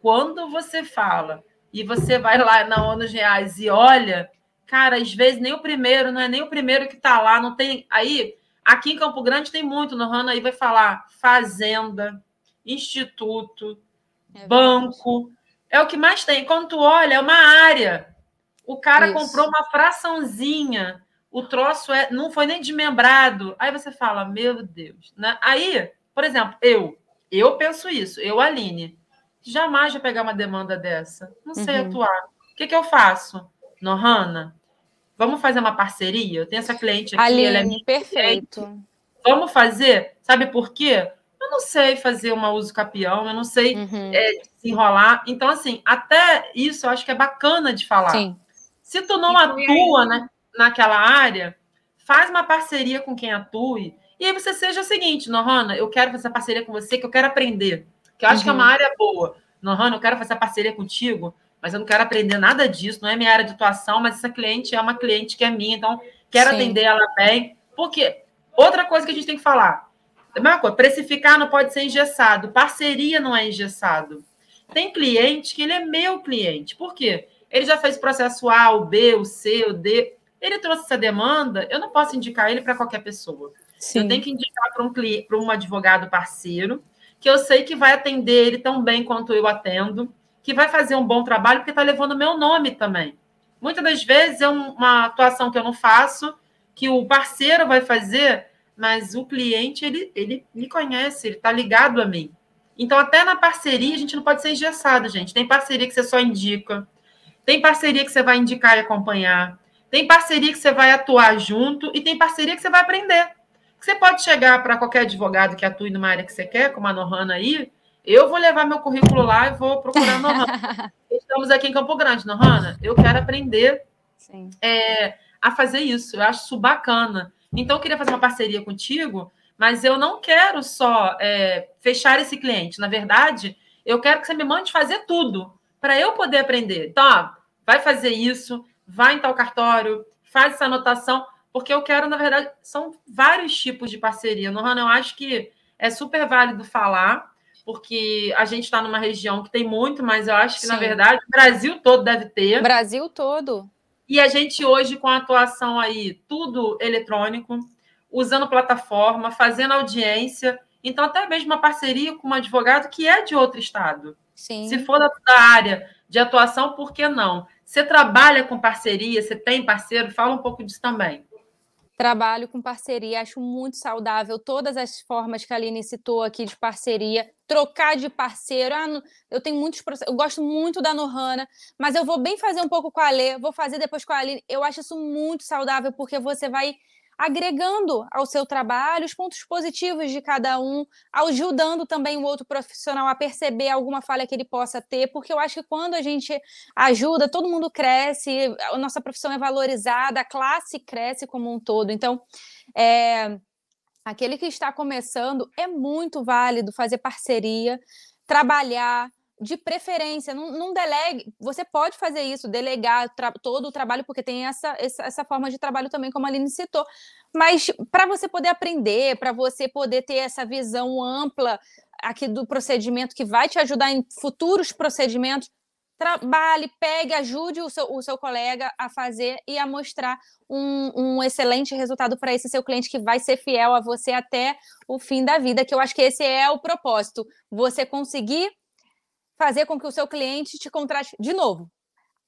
[SPEAKER 1] Quando você fala e você vai lá na ONU Reais e olha, cara, às vezes nem o primeiro, não é nem o primeiro que está lá, não tem. Aí, aqui em Campo Grande tem muito, no Rana aí vai falar fazenda, instituto, é banco. É o que mais tem. Quando tu olha, é uma área. O cara Isso. comprou uma fraçãozinha, o troço é, não foi nem desmembrado. Aí você fala, meu Deus. Né? Aí, por exemplo, eu, eu penso isso, eu, Aline, jamais vou pegar uma demanda dessa. Não sei uhum. atuar. O que, que eu faço? Nohana, vamos fazer uma parceria? Eu tenho essa cliente aqui,
[SPEAKER 2] Aline,
[SPEAKER 1] ela é
[SPEAKER 2] perfeito.
[SPEAKER 1] Cliente. Vamos fazer? Sabe por quê? Eu não sei fazer uma uso capião, eu não sei uhum. é, desenrolar. Então, assim, até isso eu acho que é bacana de falar. Sim. Se tu não atua né, naquela área, faz uma parceria com quem atue. E aí você seja o seguinte, Nohana, eu quero fazer parceria com você, que eu quero aprender. Que eu acho uhum. que é uma uhum. área boa. Nohana, eu quero fazer parceria contigo, mas eu não quero aprender nada disso, não é minha área de atuação, mas essa cliente é uma cliente que é minha, então quero Sim. atender ela bem. Porque outra coisa que a gente tem que falar, coisa, precificar não pode ser engessado, parceria não é engessado. Tem cliente que ele é meu cliente. Por quê? Ele já fez processo A, o B, o C, o D. Ele trouxe essa demanda, eu não posso indicar ele para qualquer pessoa. Sim. Eu tenho que indicar para um, para um advogado parceiro, que eu sei que vai atender ele tão bem quanto eu atendo, que vai fazer um bom trabalho, porque está levando o meu nome também. Muitas das vezes é uma atuação que eu não faço, que o parceiro vai fazer, mas o cliente, ele, ele me conhece, ele está ligado a mim. Então, até na parceria, a gente não pode ser engessado, gente. Tem parceria que você só indica, tem parceria que você vai indicar e acompanhar, tem parceria que você vai atuar junto e tem parceria que você vai aprender. Você pode chegar para qualquer advogado que atue numa área que você quer, como a Nohana aí, eu vou levar meu currículo lá e vou procurar a Nohana. Estamos aqui em Campo Grande, Nohana, eu quero aprender é, a fazer isso, eu acho isso bacana. Então, eu queria fazer uma parceria contigo, mas eu não quero só é, fechar esse cliente. Na verdade, eu quero que você me mande fazer tudo para eu poder aprender. Então, ó, vai fazer isso, vai em tal cartório, faz essa anotação, porque eu quero, na verdade, são vários tipos de parceria. No Rano, eu acho que é super válido falar, porque a gente está numa região que tem muito, mas eu acho que, Sim. na verdade, o Brasil todo deve ter.
[SPEAKER 2] Brasil todo.
[SPEAKER 1] E a gente hoje, com a atuação aí, tudo eletrônico, usando plataforma, fazendo audiência. Então, até mesmo uma parceria com um advogado que é de outro estado.
[SPEAKER 2] Sim.
[SPEAKER 1] Se for da, da área de atuação, por que não? Você trabalha com parceria, você tem parceiro? Fala um pouco disso também.
[SPEAKER 2] Trabalho com parceria, acho muito saudável todas as formas que a Aline citou aqui de parceria, trocar de parceiro. Ah, eu tenho muitos processos, eu gosto muito da Nohana, mas eu vou bem fazer um pouco com a Lê, vou fazer depois com a Aline. Eu acho isso muito saudável, porque você vai agregando ao seu trabalho os pontos positivos de cada um, ajudando também o outro profissional a perceber alguma falha que ele possa ter, porque eu acho que quando a gente ajuda, todo mundo cresce, a nossa profissão é valorizada, a classe cresce como um todo. Então, é, aquele que está começando é muito válido fazer parceria, trabalhar, de preferência, não, não, delegue. Você pode fazer isso, delegar todo o trabalho, porque tem essa, essa, essa, forma de trabalho também, como a Aline citou. Mas para você poder aprender, para você poder ter essa visão ampla aqui do procedimento que vai te ajudar em futuros procedimentos, trabalhe, pegue, ajude o seu, o seu colega a fazer e a mostrar um, um excelente resultado para esse seu cliente que vai ser fiel a você até o fim da vida, que eu acho que esse é o propósito. Você conseguir fazer com que o seu cliente te contrate de novo.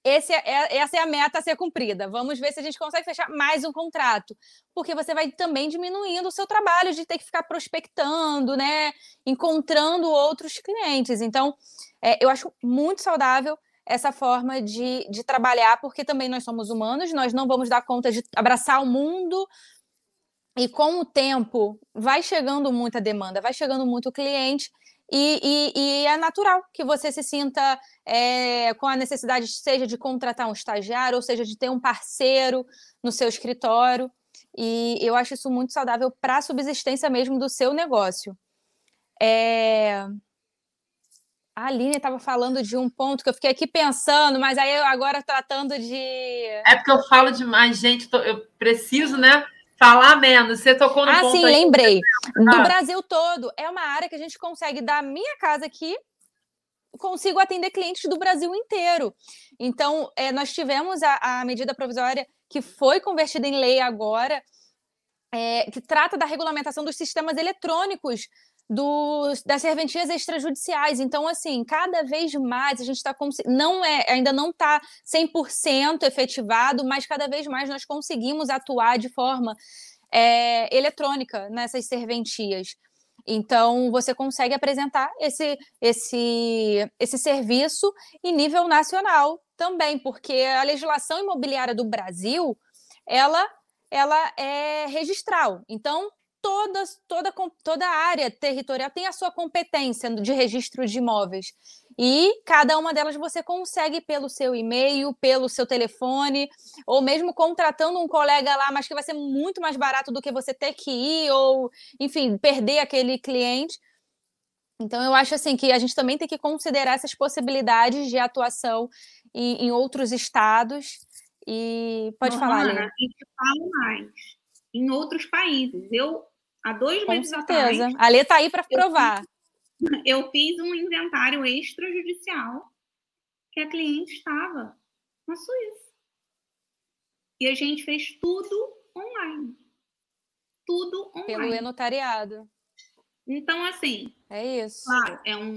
[SPEAKER 2] esse é, é, essa é a meta a ser cumprida. Vamos ver se a gente consegue fechar mais um contrato. Porque você vai também diminuindo o seu trabalho de ter que ficar prospectando, né? Encontrando outros clientes. Então, é, eu acho muito saudável essa forma de, de trabalhar, porque também nós somos humanos, nós não vamos dar conta de abraçar o mundo. E com o tempo, vai chegando muita demanda, vai chegando muito cliente, e, e, e, é natural que você se sinta é, com a necessidade, seja de contratar um estagiário, ou seja, de ter um parceiro no seu escritório. E eu acho isso muito saudável para a subsistência mesmo do seu negócio. É... A Aline estava falando de um ponto que eu fiquei aqui pensando, mas aí eu agora tratando de.
[SPEAKER 1] É porque eu falo demais, gente, eu preciso, né? Falar menos. Você tocou no
[SPEAKER 2] ah,
[SPEAKER 1] ponto.
[SPEAKER 2] Ah, sim, aí. lembrei. Do ah. Brasil todo. É uma área que a gente consegue, da minha casa aqui, consigo atender clientes do Brasil inteiro. Então, é, nós tivemos a, a, medida provisória que foi convertida em lei agora, é, que trata da regulamentação dos sistemas eletrônicos das serventias extrajudiciais. Então, assim, cada vez mais a gente está não é ainda não está 100% efetivado, mas cada vez mais nós conseguimos atuar de forma é, eletrônica nessas serventias. Então, você consegue apresentar esse, esse, esse serviço em nível nacional também, porque a legislação imobiliária do Brasil, ela, ela é registral. Então, toda, toda, toda área territorial tem a sua competência de registro de imóveis. E cada uma delas você consegue pelo seu e-mail, pelo seu telefone, ou mesmo contratando um colega lá, mas que vai ser muito mais barato do que você ter que ir, ou, enfim, perder aquele cliente. Então, eu acho assim que a gente também tem que considerar essas possibilidades de atuação em, em outros estados. E pode falar, Lê.
[SPEAKER 3] E te falo mais. Em outros países. Eu, há dois
[SPEAKER 2] Com
[SPEAKER 3] meses
[SPEAKER 2] certeza.
[SPEAKER 3] atrás.
[SPEAKER 2] A Lê está aí para provar
[SPEAKER 3] eu fiz um inventário extrajudicial que a cliente estava na Suíça. E a gente fez tudo online. Tudo online.
[SPEAKER 2] Pelo e-notariado.
[SPEAKER 3] Então, assim.
[SPEAKER 2] É isso.
[SPEAKER 3] Claro, é um,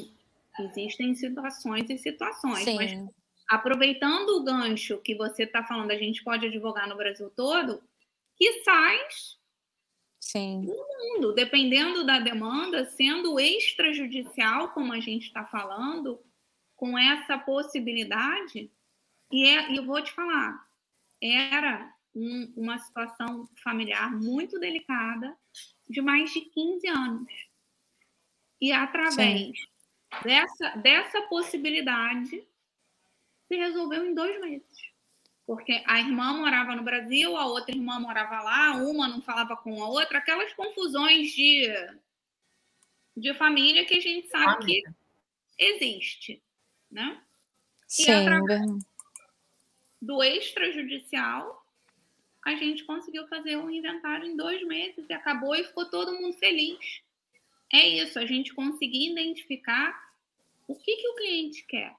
[SPEAKER 3] existem situações e situações. Sim. Mas aproveitando o gancho que você está falando, a gente pode advogar no Brasil todo, que sais
[SPEAKER 2] Sim.
[SPEAKER 3] No mundo, dependendo da demanda, sendo extrajudicial, como a gente está falando, com essa possibilidade, e é, eu vou te falar, era um, uma situação familiar muito delicada de mais de 15 anos. E através dessa, dessa possibilidade, se resolveu em dois meses porque a irmã morava no Brasil, a outra irmã morava lá, uma não falava com a outra, aquelas confusões de, de família que a gente sabe que existe, né?
[SPEAKER 2] Sim. E através
[SPEAKER 3] do extrajudicial, a gente conseguiu fazer um inventário em dois meses e acabou e ficou todo mundo feliz. É isso, a gente conseguir identificar o que, que o cliente quer.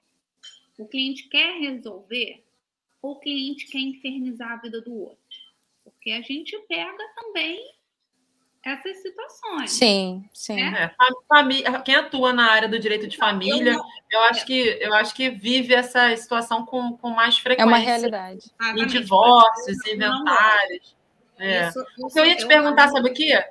[SPEAKER 3] O cliente quer resolver ou o cliente quer infernizar a vida do outro? Porque a gente pega também essas situações.
[SPEAKER 2] Sim, sim.
[SPEAKER 1] Né? É, família, quem atua na área do direito de família, eu, eu, acho que eu acho que vive essa situação com, com mais frequência.
[SPEAKER 2] É uma realidade.
[SPEAKER 1] Em divórcios, inventários. É. Isso, isso eu ia te perguntar, sabe o quê?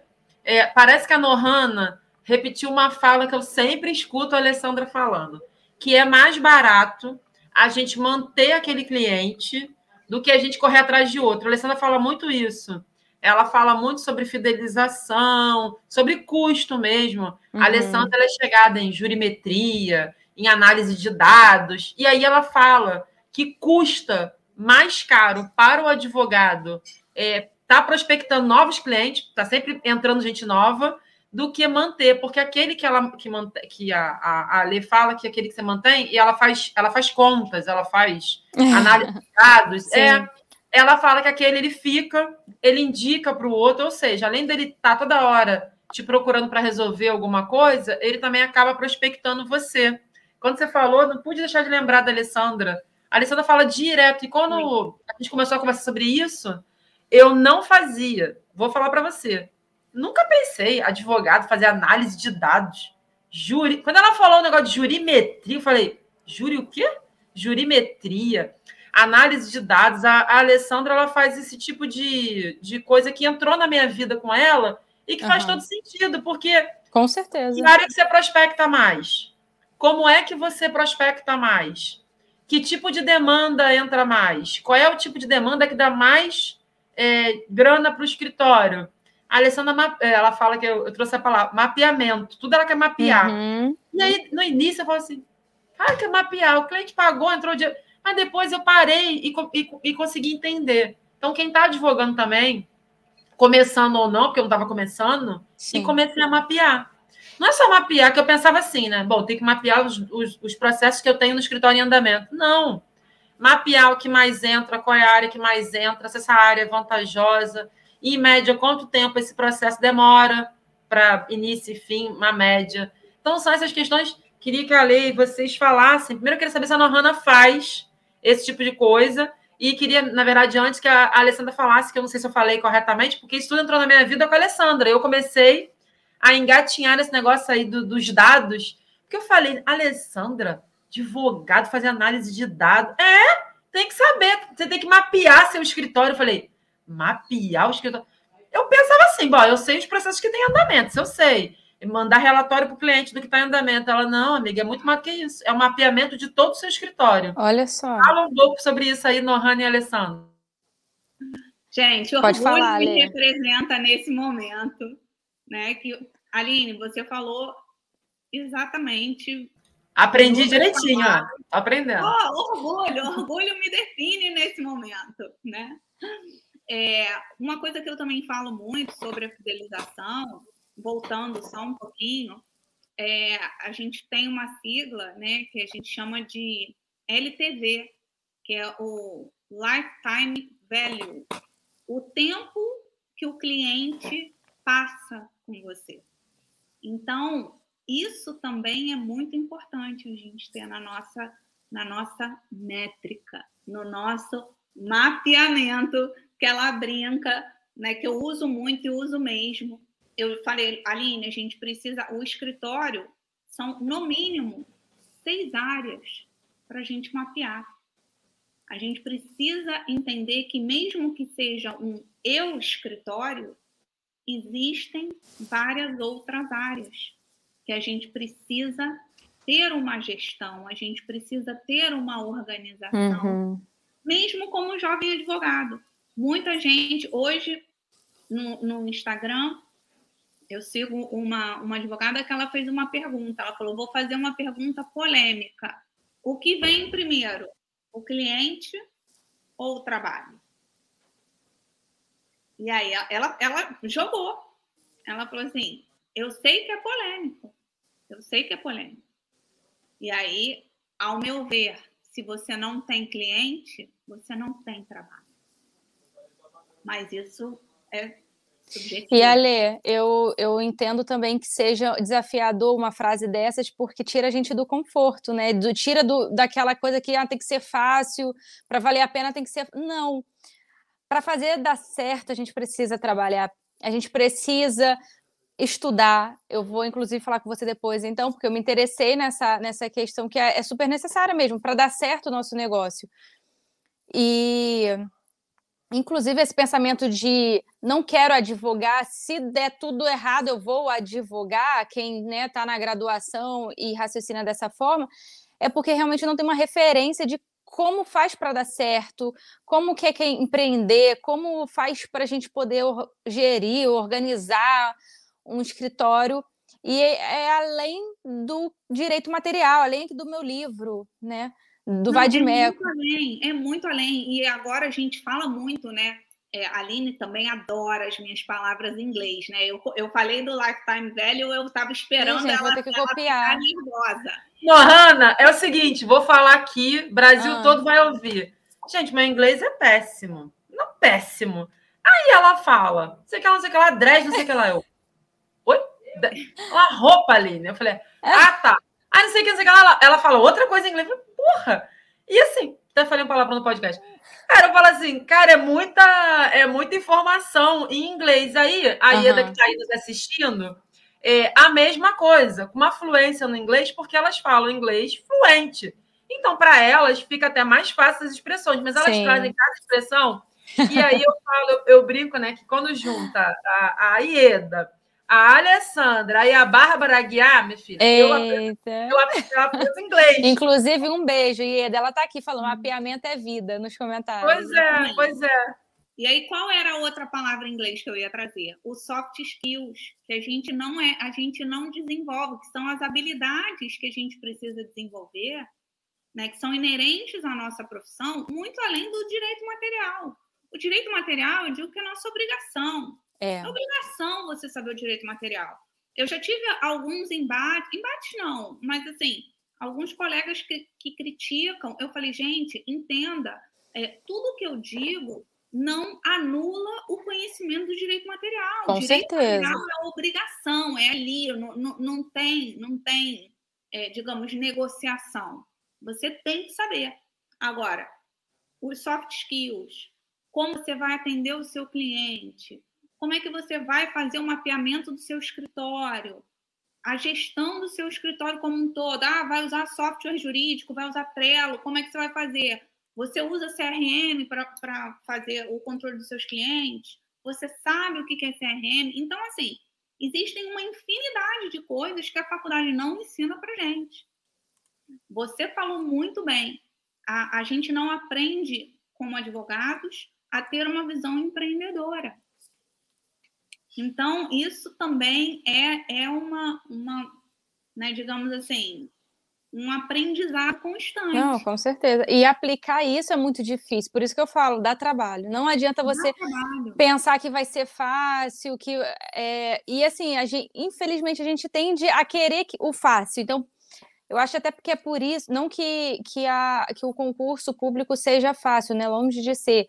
[SPEAKER 1] É, parece que a Nohana repetiu uma fala que eu sempre escuto a Alessandra falando, que é mais barato a gente manter aquele cliente do que a gente correr atrás de outro. A Alessandra fala muito isso. Ela fala muito sobre fidelização, sobre custo mesmo. Uhum. A Alessandra é chegada em jurimetria, em análise de dados, e aí ela fala que custa mais caro para o advogado é, tá prospectando novos clientes, está sempre entrando gente nova, do que manter, porque aquele que ela que, mantém, que a, a, a Lê fala que aquele que você mantém, e ela faz, ela faz contas, ela faz análise de dados, é, ela fala que aquele ele fica, ele indica para o outro, ou seja, além dele estar tá toda hora te procurando para resolver alguma coisa, ele também acaba prospectando você. Quando você falou, não pude deixar de lembrar da Alessandra. A Alessandra fala direto, e quando a gente começou a conversar sobre isso, eu não fazia. Vou falar para você Nunca pensei, advogado, fazer análise de dados. Juri. Quando ela falou o negócio de jurimetria, eu falei, júri o quê? Jurimetria. análise de dados. A, a, Alessandra ela faz esse tipo de, de coisa que entrou na minha vida com ela e que uhum. faz todo sentido, porque.
[SPEAKER 2] Com certeza.
[SPEAKER 1] Que área que você prospecta mais? Como é que você prospecta mais? Que tipo de demanda entra mais? Qual é o tipo de demanda que dá mais é, grana para o escritório? A Alessandra, é, ela fala que eu, eu, trouxe a palavra mapeamento, tudo ela quer mapear. Uhum. E aí, no início, eu falo assim: ah, quer mapear, o cliente pagou, entrou o dia. Mas depois eu parei e, e, e consegui entender. Então, quem está advogando também, começando ou não, porque eu não estava começando, Sim. e comecei a mapear. Não é só mapear, que eu pensava assim, né? Bom, tem que mapear os, os, os, processos que eu tenho no escritório em andamento. Não. Mapear o que mais entra, qual é a área que mais entra, se essa área é vantajosa, em média, quanto tempo esse processo demora para início e fim, uma média. Então, são essas questões. Queria que a lei vocês falassem. Primeiro, eu queria saber se a Nohana faz esse tipo de coisa. E queria, na verdade, antes que a Alessandra falasse, que eu não sei se eu falei corretamente, porque isso tudo entrou na minha vida com a Alessandra. Eu comecei a engatinhar nesse negócio aí do, dos dados, porque eu falei, Alessandra, advogado, fazer análise de dados. É, tem que saber, você tem que mapear seu escritório. Eu falei, mapear o escritório. Eu pensava assim, bom, eu sei os processos que têm andamento, eu sei. mandar relatório para o cliente do que está em andamento. Ela, não, amiga, é muito mais que isso. É um mapeamento de todo o seu escritório.
[SPEAKER 2] Olha só.
[SPEAKER 1] Fala um pouco sobre isso aí, Nohane e Alessandro.
[SPEAKER 3] Gente, o Pode orgulho falar, me Lê. representa nesse momento. Né? Que, Aline, você falou exatamente.
[SPEAKER 1] Aprendi direitinho, ó. Aprendendo.
[SPEAKER 3] Oh, orgulho, orgulho me define nesse momento, né? É, uma coisa que eu também falo muito sobre a fidelização, voltando só um pouquinho, é, a gente tem uma sigla né, que a gente chama de LTV, que é o Lifetime Value, o tempo que o cliente passa com você. Então, isso também é muito importante a gente ter na nossa, na nossa métrica, no nosso mapeamento que ela brinca, né, que eu uso muito e uso mesmo. Eu falei, Aline, a gente precisa, o escritório são no mínimo seis áreas para a gente mapear. A gente precisa entender que mesmo que seja um eu escritório, existem várias outras áreas que a gente precisa ter uma gestão, a gente precisa ter uma organização. Uhum mesmo como jovem advogado. Muita gente, hoje, no, no Instagram, eu sigo uma, uma advogada que ela fez uma pergunta. Ela falou: vou fazer uma pergunta polêmica. O que vem primeiro? O cliente ou o trabalho? E aí ela, ela jogou. Ela falou assim: eu sei que é polêmico. Eu sei que é polêmico. E aí, ao meu ver, se você não tem cliente, você não tem trabalho. Mas isso é subjetivo.
[SPEAKER 2] E Ale, eu, eu entendo também que seja desafiador uma frase dessas, porque tira a gente do conforto, né? Do, tira do, daquela coisa que ah, tem que ser fácil, para valer a pena tem que ser. Não. Para fazer dar certo, a gente precisa trabalhar, a gente precisa estudar. Eu vou, inclusive, falar com você depois, então, porque eu me interessei nessa, nessa questão que é, é super necessária mesmo para dar certo o nosso negócio. E, inclusive, esse pensamento de não quero advogar, se der tudo errado, eu vou advogar. Quem está né, tá na graduação e raciocina dessa forma, é porque realmente não tem uma referência de como faz para dar certo, como que é empreender, como faz para a gente poder gerir, organizar um escritório e é, é além do direito material, além do meu livro, né? Do Não, Vadimeco.
[SPEAKER 3] É muito além, é muito além. E agora a gente fala muito, né? É, a Aline também adora as minhas palavras em inglês, né? Eu, eu falei do Lifetime Value, eu estava esperando Sim, gente, ela,
[SPEAKER 2] ter que copiar.
[SPEAKER 3] nervosa.
[SPEAKER 1] Hanna, é o seguinte, vou falar aqui, Brasil ah. todo vai ouvir. Gente, meu inglês é péssimo. Não péssimo. Aí ela fala, não sei o que ela, não sei o que ela, dress, não sei o que ela. Eu, uma roupa ali, né? Eu falei, é. ah, tá. Ah, não sei o que, não sei o que. Ela, ela fala outra coisa em inglês. Eu falei, porra! E assim, até falei uma palavra no podcast. Cara, eu falo assim, cara, é muita, é muita informação em inglês. Aí, a uhum. Ieda que tá aí nos assistindo, é a mesma coisa, com uma fluência no inglês, porque elas falam inglês fluente. Então, para elas, fica até mais fácil as expressões, mas elas Sim. trazem cada expressão. E aí eu falo, eu, eu brinco, né, que quando junta a, a Ieda, a Alessandra e a Bárbara Aguiar, minha filha, eu aprendo, eu, aprendo, inglês.
[SPEAKER 2] Inclusive, um beijo, Ieda. Ela está aqui falando, mapeamento é vida, nos comentários.
[SPEAKER 1] Pois é, pois é.
[SPEAKER 3] E aí, qual era a outra palavra em inglês que eu ia trazer? O soft skills, que a gente não é, a gente não desenvolve, que são as habilidades que a gente precisa desenvolver, né, que são inerentes à nossa profissão, muito além do direito material. O direito material, eu digo que é nossa obrigação. É. é obrigação você saber o direito material. Eu já tive alguns embates, embates não, mas assim, alguns colegas que, que criticam. Eu falei, gente, entenda, é, tudo que eu digo não anula o conhecimento do direito material.
[SPEAKER 2] Com
[SPEAKER 3] o direito
[SPEAKER 2] certeza.
[SPEAKER 3] material é obrigação, é ali, não, não, não tem, não tem é, digamos, negociação. Você tem que saber. Agora, os soft skills, como você vai atender o seu cliente, como é que você vai fazer o mapeamento do seu escritório, a gestão do seu escritório como um todo. Ah, vai usar software jurídico, vai usar Trello, como é que você vai fazer? Você usa CRM para fazer o controle dos seus clientes? Você sabe o que é CRM? Então, assim, existem uma infinidade de coisas que a faculdade não ensina para gente. Você falou muito bem. A, a gente não aprende, como advogados, a ter uma visão empreendedora. Então, isso também é, é uma, uma né, digamos assim, um aprendizado constante.
[SPEAKER 2] Não, com certeza. E aplicar isso é muito difícil, por isso que eu falo, dá trabalho. Não adianta você pensar que vai ser fácil, que é... e assim, a gente, infelizmente a gente tende a querer o fácil. Então, eu acho até porque é por isso, não que, que, a, que o concurso público seja fácil, né? Longe de ser.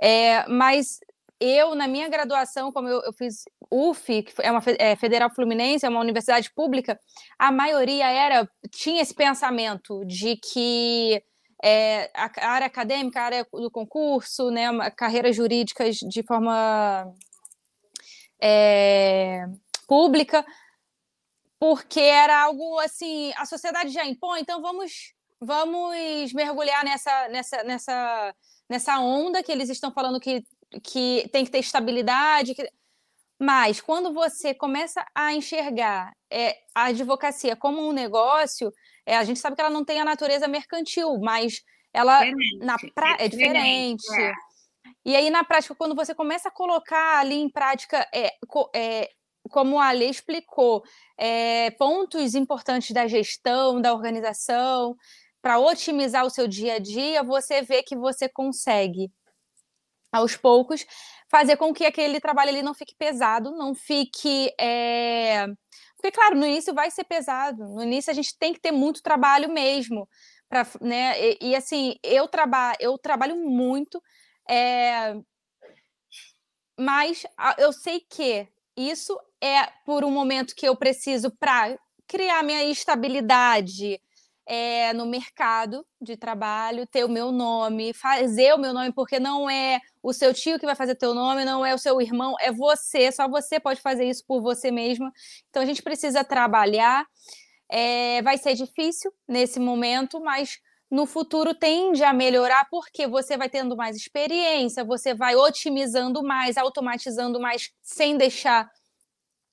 [SPEAKER 2] É, mas eu, na minha graduação, como eu, eu fiz UF, que é uma é, Federal Fluminense, é uma universidade pública, a maioria era tinha esse pensamento de que é, a área acadêmica, a área do concurso, né, carreiras jurídicas de forma é, pública, porque era algo assim, a sociedade já impõe, então vamos vamos mergulhar nessa nessa nessa nessa onda que eles estão falando que que tem que ter estabilidade. Que... Mas quando você começa a enxergar é, a advocacia como um negócio, é, a gente sabe que ela não tem a natureza mercantil, mas ela diferente. na pra... é, diferente. É. E aí, na prática, quando você começa a colocar ali em prática, é, é, como a lei explicou, é, pontos importantes da gestão, da organização, para otimizar o seu dia a dia, você vê que você consegue aos poucos, fazer com que aquele trabalho ali não fique pesado, não fique. É... Porque, claro, no início vai ser pesado, no início a gente tem que ter muito trabalho mesmo. Pra, né? e, e assim, eu, traba eu trabalho muito, é... mas eu sei que isso é por um momento que eu preciso para criar minha estabilidade, é, no mercado de trabalho, ter o meu nome, fazer o meu nome, porque não é o seu tio que vai fazer teu nome, não é o seu irmão, é você, só você pode fazer isso por você mesma. Então a gente precisa trabalhar. É, vai ser difícil nesse momento, mas no futuro tende a melhorar porque você vai tendo mais experiência, você vai otimizando mais, automatizando mais, sem deixar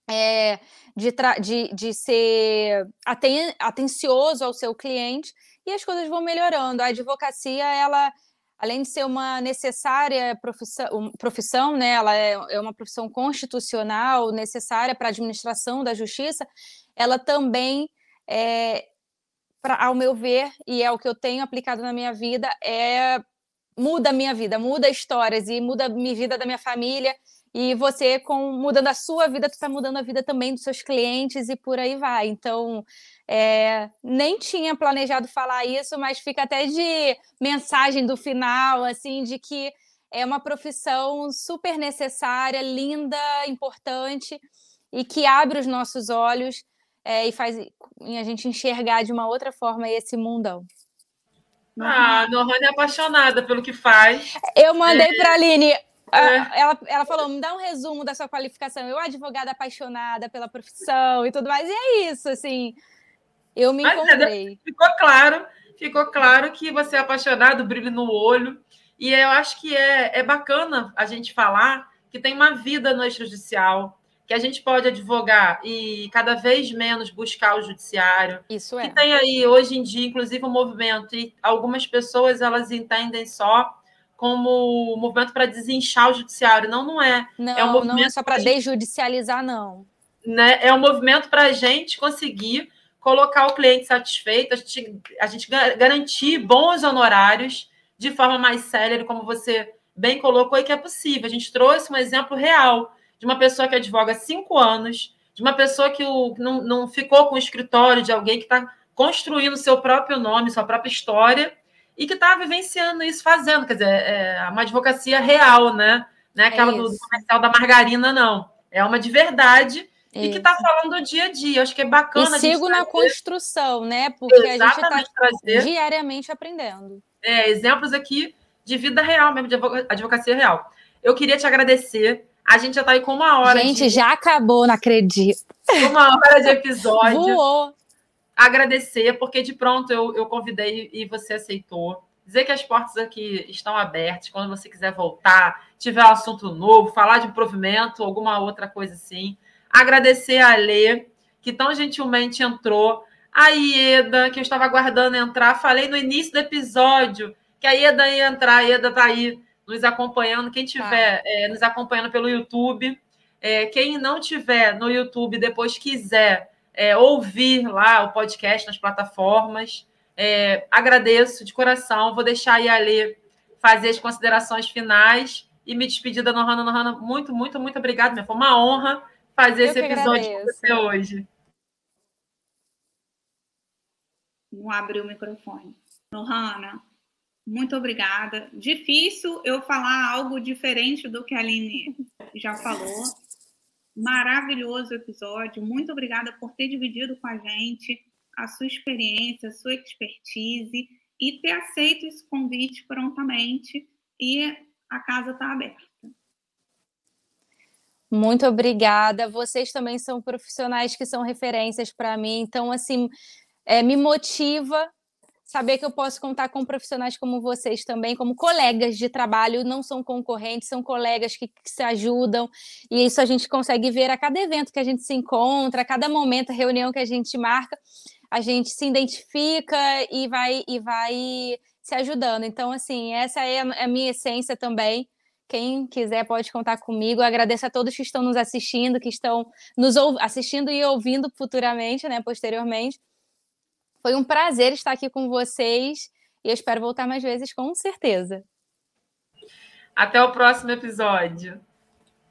[SPEAKER 2] é, de, de, de ser aten atencioso ao seu cliente e as coisas vão melhorando. A advocacia, ela, além de ser uma necessária profissão, profissão né, ela é, é uma profissão constitucional necessária para a administração da justiça, ela também é, pra, ao meu ver, e é o que eu tenho aplicado na minha vida, é muda a minha vida, muda histórias e muda a vida da minha família e você, com mudando a sua vida, tu está mudando a vida também dos seus clientes e por aí vai. Então, é, nem tinha planejado falar isso, mas fica até de mensagem do final, assim, de que é uma profissão super necessária, linda, importante e que abre os nossos olhos é, e faz a gente enxergar de uma outra forma esse mundão.
[SPEAKER 1] Ah, Nohane é apaixonada pelo que faz.
[SPEAKER 2] Eu mandei é. para a Aline, é. Ela, ela falou: me dá um resumo da sua qualificação. Eu, advogada apaixonada pela profissão e tudo mais. E é isso, assim. Eu me
[SPEAKER 1] encontrei. ficou claro ficou claro que você é apaixonado, brilho no olho. E eu acho que é, é bacana a gente falar que tem uma vida no extrajudicial, que a gente pode advogar e cada vez menos buscar o judiciário.
[SPEAKER 2] Isso é.
[SPEAKER 1] Que tem aí, hoje em dia, inclusive, um movimento, e algumas pessoas elas entendem só como movimento para desinchar o judiciário. Não, não é.
[SPEAKER 2] Não,
[SPEAKER 1] é um movimento
[SPEAKER 2] não é só para desjudicializar, não.
[SPEAKER 1] Né? É um movimento para a gente conseguir colocar o cliente satisfeito, a gente, a gente garantir bons honorários de forma mais séria, como você bem colocou, e que é possível. A gente trouxe um exemplo real de uma pessoa que advoga há cinco anos, de uma pessoa que o, não, não ficou com o escritório de alguém que está construindo seu próprio nome, sua própria história, e que está vivenciando isso, fazendo, quer dizer, é uma advocacia real, né? Não é aquela é do, do comercial da margarina, não. É uma de verdade e que está falando do dia a dia. Acho que é bacana.
[SPEAKER 2] E sigo na construção, né? Porque Exatamente, a gente está diariamente aprendendo.
[SPEAKER 1] É, exemplos aqui de vida real mesmo, de advocacia real. Eu queria te agradecer. A gente já está aí com uma hora.
[SPEAKER 2] Gente, de... já acabou, não acredito.
[SPEAKER 1] Uma hora de episódio.
[SPEAKER 2] Voou.
[SPEAKER 1] Agradecer, porque de pronto eu, eu convidei e você aceitou. Dizer que as portas aqui estão abertas. Quando você quiser voltar, tiver um assunto novo, falar de provimento, alguma outra coisa assim. Agradecer a Lê, que tão gentilmente entrou. A Ieda, que eu estava aguardando entrar. Falei no início do episódio que a Ieda ia entrar. A Ieda está aí nos acompanhando. Quem tiver tá. é, nos acompanhando pelo YouTube, é, quem não tiver no YouTube, depois quiser é, ouvir lá o podcast nas plataformas, é, agradeço de coração. Vou deixar aí a Lê fazer as considerações finais e me despedir da Nohana. Nohana, muito, muito, muito obrigada. Foi uma honra fazer Eu esse episódio com você hoje.
[SPEAKER 3] Não abriu o microfone. Nohana, muito obrigada. Difícil eu falar algo diferente do que a Aline já falou. Maravilhoso episódio. Muito obrigada por ter dividido com a gente a sua experiência, a sua expertise e ter aceito esse convite prontamente. E a casa está aberta.
[SPEAKER 2] Muito obrigada. Vocês também são profissionais que são referências para mim. Então, assim, é, me motiva saber que eu posso contar com profissionais como vocês também, como colegas de trabalho, não são concorrentes, são colegas que, que, se ajudam, e isso a gente consegue ver a cada evento que a gente se encontra, a cada momento, a reunião que a gente marca, a gente se identifica e vai e vai se ajudando. Então, assim, essa é a minha essência também. Quem quiser pode contar comigo. Eu agradeço a todos que estão nos assistindo, que estão nos assistindo e ouvindo futuramente, né, posteriormente. Foi um prazer estar aqui com vocês e eu espero voltar mais vezes, com certeza.
[SPEAKER 1] Até o próximo episódio.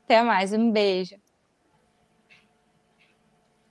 [SPEAKER 2] Até mais, um beijo.